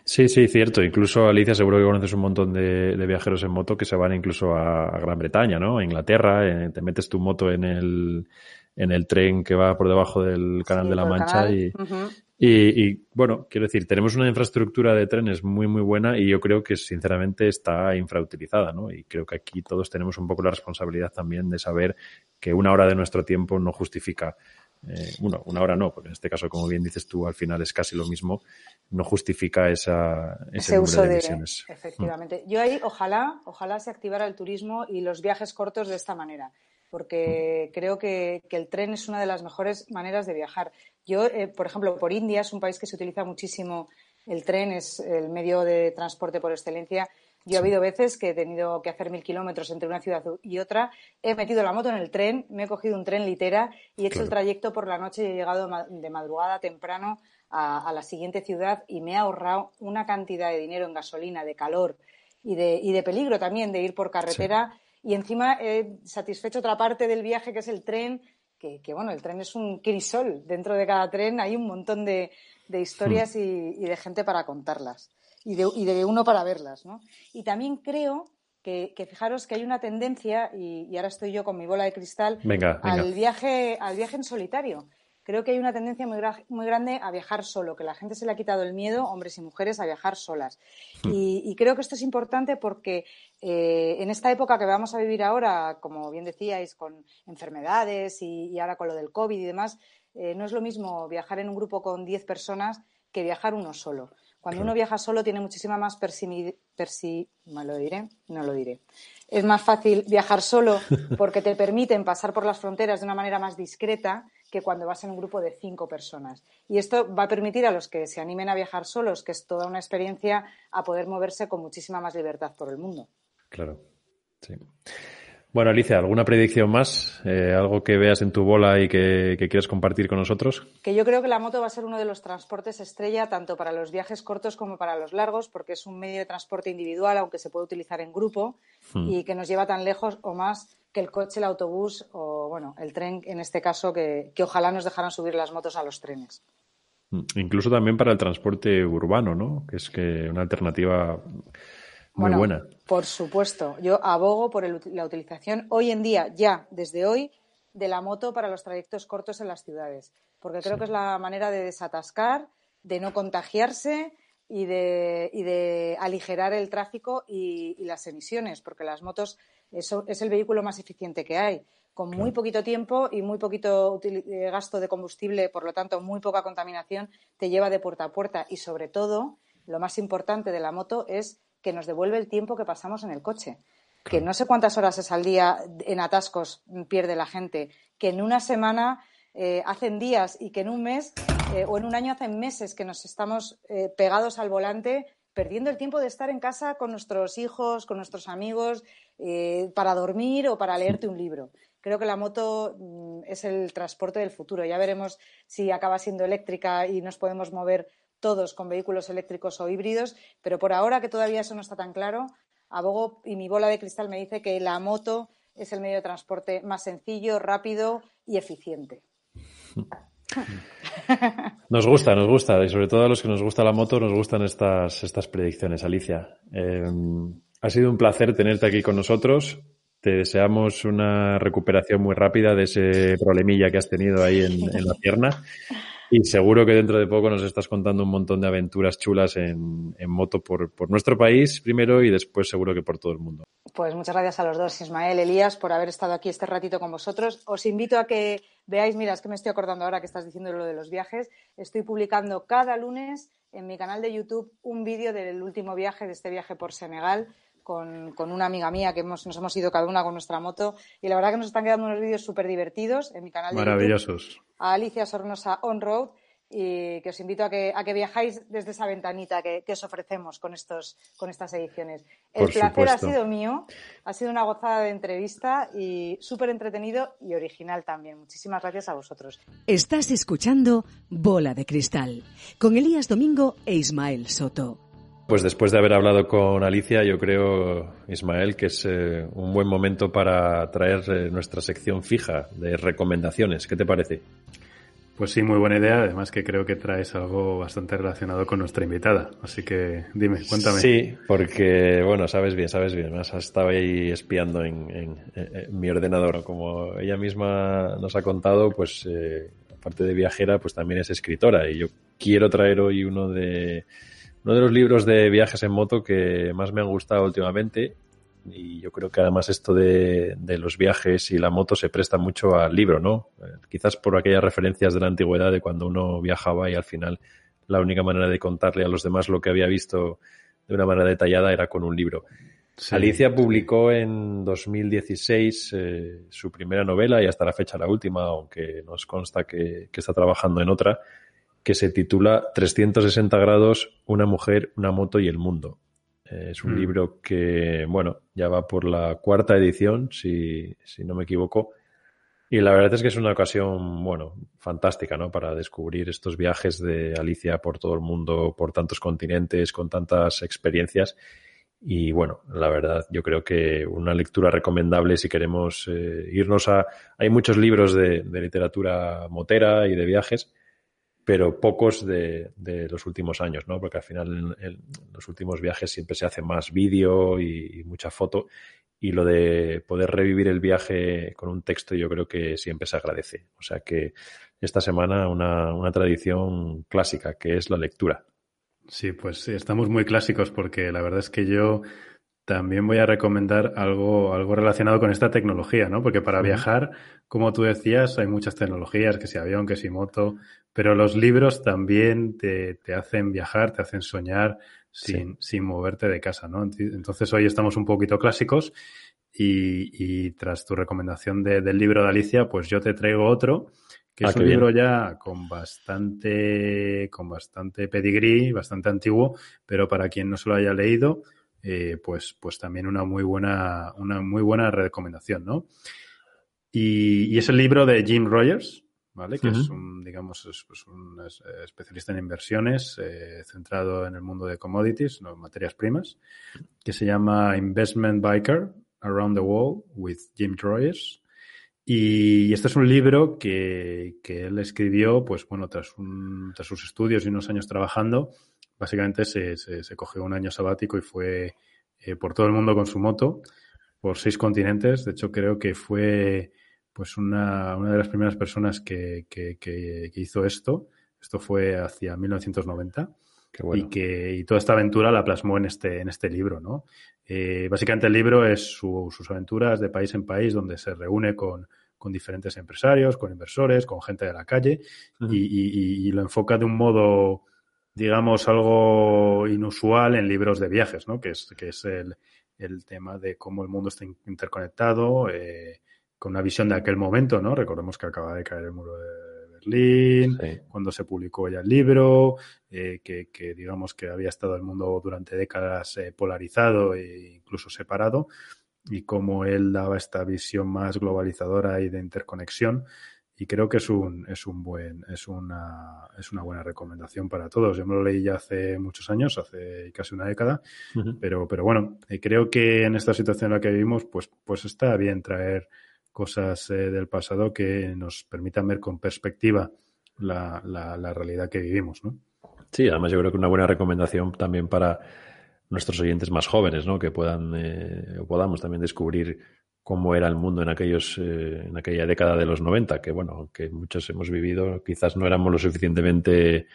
Speaker 3: Sí, sí, cierto. Incluso Alicia, seguro que conoces un montón de, viajeros en moto que se van incluso a, Gran Bretaña, ¿no? A Inglaterra, eh, te metes tu moto en el, en el tren que va por debajo del Canal de la Mancha y, y, bueno, quiero decir, tenemos una infraestructura de trenes muy, muy buena y yo creo que sinceramente está infrautilizada, ¿no? Y creo que aquí todos tenemos un poco la responsabilidad también de saber que una hora de nuestro tiempo no justifica eh, bueno, una hora no, porque en este caso, como bien dices tú, al final es casi lo mismo, no justifica esa, ese, uso de, emisiones.
Speaker 4: Efectivamente. Yo ahí, ojalá, ojalá se activara el turismo y los viajes cortos de esta manera, porque mm. creo que, el tren es una de las mejores maneras de viajar. Yo, eh, por ejemplo, por India es un país que se utiliza muchísimo el tren, es el medio de transporte por excelencia yo ha habido veces que he tenido que hacer mil kilómetros entre una ciudad y otra, he metido la moto en el tren, me he cogido un tren litera y he hecho el trayecto por la noche y he llegado de madrugada temprano a, la siguiente ciudad y me he ahorrado una cantidad de dinero en gasolina, de calor y de, y de peligro también de ir por carretera. Y encima he satisfecho otra parte del viaje que es el tren, que, bueno, el tren es un crisol. Dentro de cada tren hay un montón de, historias hmm. y de gente para contarlas y de, y de uno para verlas, ¿no? Y también creo que, fijaros que hay una tendencia, y, ahora estoy yo con mi bola de cristal, Al, viaje, al viaje en solitario. Creo que hay una tendencia muy, muy grande a viajar solo, que la gente se le ha quitado el miedo, hombres y mujeres, a viajar solas. Hmm. Y, creo que esto es importante porque eh, en esta época que vamos a vivir ahora, como bien decíais, con enfermedades y, ahora con lo del COVID y demás, eh, no es lo mismo viajar en un grupo con 10 personas que viajar uno solo. Cuando uno viaja solo tiene muchísima más persi... persi lo diré? No lo diré. Es más fácil viajar solo [laughs] porque te permiten pasar por las fronteras de una manera más discreta que cuando vas en un grupo de cinco personas. Y esto va a permitir a los que se animen a viajar solos, que es toda una experiencia, a poder moverse con muchísima más libertad por el mundo.
Speaker 3: Claro, sí. Bueno, Alicia, ¿alguna predicción más? Eh, ¿Algo que veas en tu bola y que, quieras compartir con nosotros?
Speaker 4: Que yo creo que la moto va a ser uno de los transportes estrella tanto para los viajes cortos como para los largos, porque es un medio de transporte individual, aunque se puede utilizar en grupo, hmm. y que nos lleva tan lejos o más que el coche, el autobús o, bueno, el tren, en este caso, que, que ojalá nos dejaran subir las motos a los trenes.
Speaker 3: Hmm. Incluso también para el transporte urbano, ¿no? Que es que una alternativa muy buena.
Speaker 4: Por supuesto, yo abogo por la utilización hoy en día, ya desde hoy, de la moto para los trayectos cortos en las ciudades, porque creo que es la manera de desatascar, de no contagiarse y de, y de aligerar el tráfico y, las emisiones, porque las motos es el vehículo más eficiente que hay, con muy poquito tiempo y muy poquito eh, gasto de combustible, por lo tanto, muy poca contaminación, te lleva de puerta a puerta. Y, sobre todo, lo más importante de la moto es que nos devuelve el tiempo que pasamos en el coche. Que no sé cuántas horas es al día en atascos pierde la gente, que en una semana eh, hacen días y que en un mes eh, o en un año hacen meses que nos estamos eh, pegados al volante perdiendo el tiempo de estar en casa con nuestros hijos, con nuestros amigos, para dormir o para leerte un libro. Creo que la moto mm, es el transporte del futuro. Ya veremos si acaba siendo eléctrica y nos podemos mover todos con vehículos eléctricos o híbridos, pero por ahora que todavía eso no está tan claro, abogo y mi bola de cristal me dice que la moto es el medio de transporte más sencillo, rápido y eficiente. [laughs]
Speaker 3: Nos gusta, nos gusta, y sobre todo a los que nos gusta la moto, nos gustan estas, estas predicciones, Alicia. Eh, ha sido un placer tenerte aquí con nosotros. Te deseamos una recuperación muy rápida de ese problemilla que has tenido ahí en la pierna. Y seguro que dentro de poco nos estás contando un montón de aventuras chulas en, moto por, nuestro país primero y después seguro que por todo el mundo.
Speaker 4: Pues muchas gracias a los dos, Ismael, Elías, por haber estado aquí este ratito con vosotros. Os invito a que veáis, mira, es que me estoy acordando ahora que estás diciendo lo de los viajes. Estoy publicando cada lunes en mi canal de YouTube un vídeo del último viaje, de este viaje por Senegal, con, una amiga mía que hemos, nos hemos ido cada una con nuestra moto y la verdad que nos están quedando unos vídeos súper divertidos en mi canal
Speaker 3: de Maravillosos.
Speaker 4: a Alicia Sornosa On Road y que os invito a que, a que viajáis desde esa ventanita que, os ofrecemos con, estos, con estas ediciones. El placer ha sido mío, ha sido una gozada de entrevista y súper entretenido y original también. Muchísimas gracias a vosotros.
Speaker 1: Estás escuchando Bola de Cristal con Elías Domingo e Ismael Soto.
Speaker 3: Pues después de haber hablado con Alicia, yo creo, Ismael, que es eh, un buen momento para traer eh, nuestra sección fija de recomendaciones. ¿Qué te parece?
Speaker 2: Pues sí, muy buena idea. Además que creo que traes algo bastante relacionado con nuestra invitada. Así que dime, cuéntame.
Speaker 3: Sí, porque, bueno, sabes bien, sabes bien. Has estado ahí espiando en, mi ordenador. Como ella misma nos ha contado, pues eh, aparte de viajera, pues también es escritora. Y yo quiero traer hoy uno de uno de los libros de viajes en moto que más me han gustado últimamente y yo creo que además esto de, los viajes y la moto se presta mucho al libro, ¿no? Eh, quizás por aquellas referencias de la antigüedad de cuando uno viajaba y al final la única manera de contarle a los demás lo que había visto de una manera detallada era con un libro. Alicia publicó en 2016 eh, su primera novela y hasta la fecha la última, aunque nos consta que está trabajando en otra, que se titula 360 grados, una mujer, una moto y el mundo. Eh, es un mm. libro que, bueno, ya va por la cuarta edición, si, si no me equivoco. Y la verdad es que es una ocasión, bueno, fantástica, ¿no? Para descubrir estos viajes de Alicia por todo el mundo, por tantos continentes, con tantas experiencias. Y bueno, la verdad, yo creo que una lectura recomendable si queremos eh, irnos a... Hay muchos libros de, de literatura motera y de viajes, pero pocos de, los últimos años, ¿no? Porque al final en, los últimos viajes siempre se hace más vídeo y, mucha foto y lo de poder revivir el viaje con un texto yo creo que siempre se agradece. O sea que esta semana una, una tradición clásica que es la lectura.
Speaker 2: Sí, pues estamos muy clásicos porque la verdad es que yo también voy a recomendar algo, algo relacionado con esta tecnología, ¿no? Porque para viajar, como tú decías, hay muchas tecnologías, que si avión, que si moto, pero los libros también te, te hacen viajar, te hacen soñar sin, sin moverte de casa, ¿no? Entonces hoy estamos un poquito clásicos y, y tras tu recomendación de, del libro de Alicia, pues yo te traigo otro que es ah, un libro ya con bastante, con bastante pedigrí, bastante antiguo, pero para quien no se lo haya leído, pues, pues también una muy buena, una muy buena recomendación, ¿no? Y, es el libro de Jim Rogers, ¿vale? Que es un, digamos, es, pues un especialista en inversiones, centrado en el mundo de commodities, no materias primas, que se llama Investment Biker Around the World with Jim Rogers. Y este es un libro que, que él escribió, pues bueno, tras, un, tras sus estudios y unos años trabajando, básicamente se, se, cogió un año sabático y fue eh, por todo el mundo con su moto, por seis continentes. De hecho, creo que fue pues una, una de las primeras personas que, que, que, hizo esto. Esto fue hacia 1990. y que y toda esta aventura la plasmó en este en este libro no eh, básicamente el libro es sus aventuras de país en país donde se reúne con con diferentes empresarios, con inversores, con gente de la calle y, lo enfoca de un modo, digamos, algo inusual en libros de viajes, ¿no? Que es, que es el, el tema de cómo el mundo está interconectado, eh, con una visión de aquel momento, ¿no? Recordemos que acaba de caer el muro de Berlín, cuando se publicó ya el libro, eh, que, que, digamos que había estado el mundo durante décadas eh, polarizado e incluso separado y cómo él daba esta visión más globalizadora y de interconexión. Y creo que es un, es un buen, es una, es una buena recomendación para todos. Yo me lo leí ya hace muchos años, hace casi una década, pero, pero bueno, eh, creo que en esta situación en la que vivimos, pues, pues está bien traer cosas eh, del pasado que nos permitan ver con perspectiva la, la, la realidad que vivimos, ¿no?
Speaker 3: Sí, además yo creo que una buena recomendación también para nuestros oyentes más jóvenes, ¿no? Que puedan eh, podamos también descubrir cómo era el mundo en aquellos eh, en aquella década de los 90, que bueno, que muchos hemos vivido, quizás no éramos lo suficientemente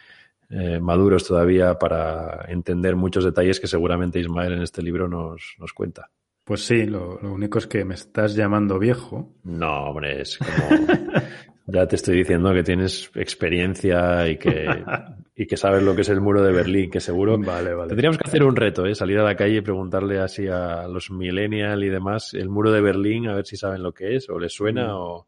Speaker 3: eh, maduros todavía para entender muchos detalles que seguramente Ismael en este libro nos, nos cuenta.
Speaker 2: Pues sí, lo, lo, único es que me estás llamando viejo.
Speaker 3: No, hombre, es como... [laughs] ya te estoy diciendo que tienes experiencia y que [laughs] y que sabes lo que es el muro de Berlín, que seguro.
Speaker 2: Vale, vale.
Speaker 3: Tendríamos que hacer un reto, ¿eh? Salir a la calle y preguntarle así a los millennials y demás el muro de Berlín, a ver si saben lo que es, o les suena, mm. o,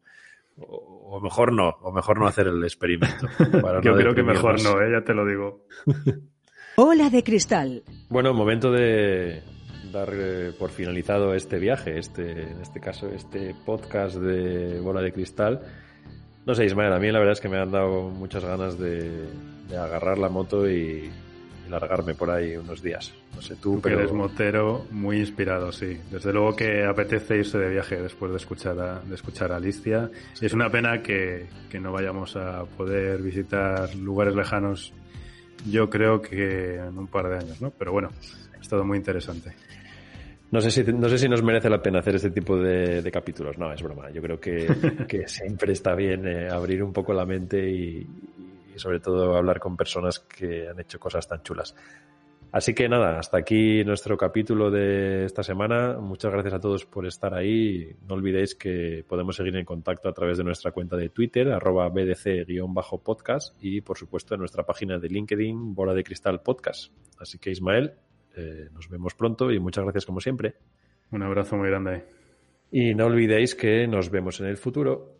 Speaker 3: o, mejor no, o mejor no hacer el experimento. [laughs]
Speaker 2: Yo creo que mejor no, ¿eh? ya te lo digo. [laughs]
Speaker 1: Hola de cristal.
Speaker 3: Bueno, momento de dar eh, por finalizado este viaje, este, en este caso, este podcast de Bola de Cristal. No sé, Ismael, a mí la verdad es que me han dado muchas ganas de, de agarrar la moto y, largarme por ahí unos días. No sé tú,
Speaker 2: pero... Eres motero muy inspirado, sí. Desde luego que apetece irse de viaje después de escuchar a, de escuchar a Alicia. Es una pena que, que no vayamos a poder visitar lugares lejanos, yo creo que en un par de años, ¿no? Pero bueno, ha estado muy interesante.
Speaker 3: No sé, si, no sé si nos merece la pena hacer este tipo de, capítulos. No, es broma. Yo creo que, [laughs] que siempre está bien eh, abrir un poco la mente y, sobre todo hablar con personas que han hecho cosas tan chulas. Así que nada, hasta aquí nuestro capítulo de esta semana. Muchas gracias a todos por estar ahí. No olvidéis que podemos seguir en contacto a través de nuestra cuenta de Twitter, arroba bdc-podcast y por supuesto en nuestra página de LinkedIn, Bola de Cristal Podcast. Así que Ismael, eh, nos vemos pronto y muchas gracias como siempre.
Speaker 2: Un abrazo muy grande.
Speaker 3: Y no olvidéis que nos vemos en el futuro.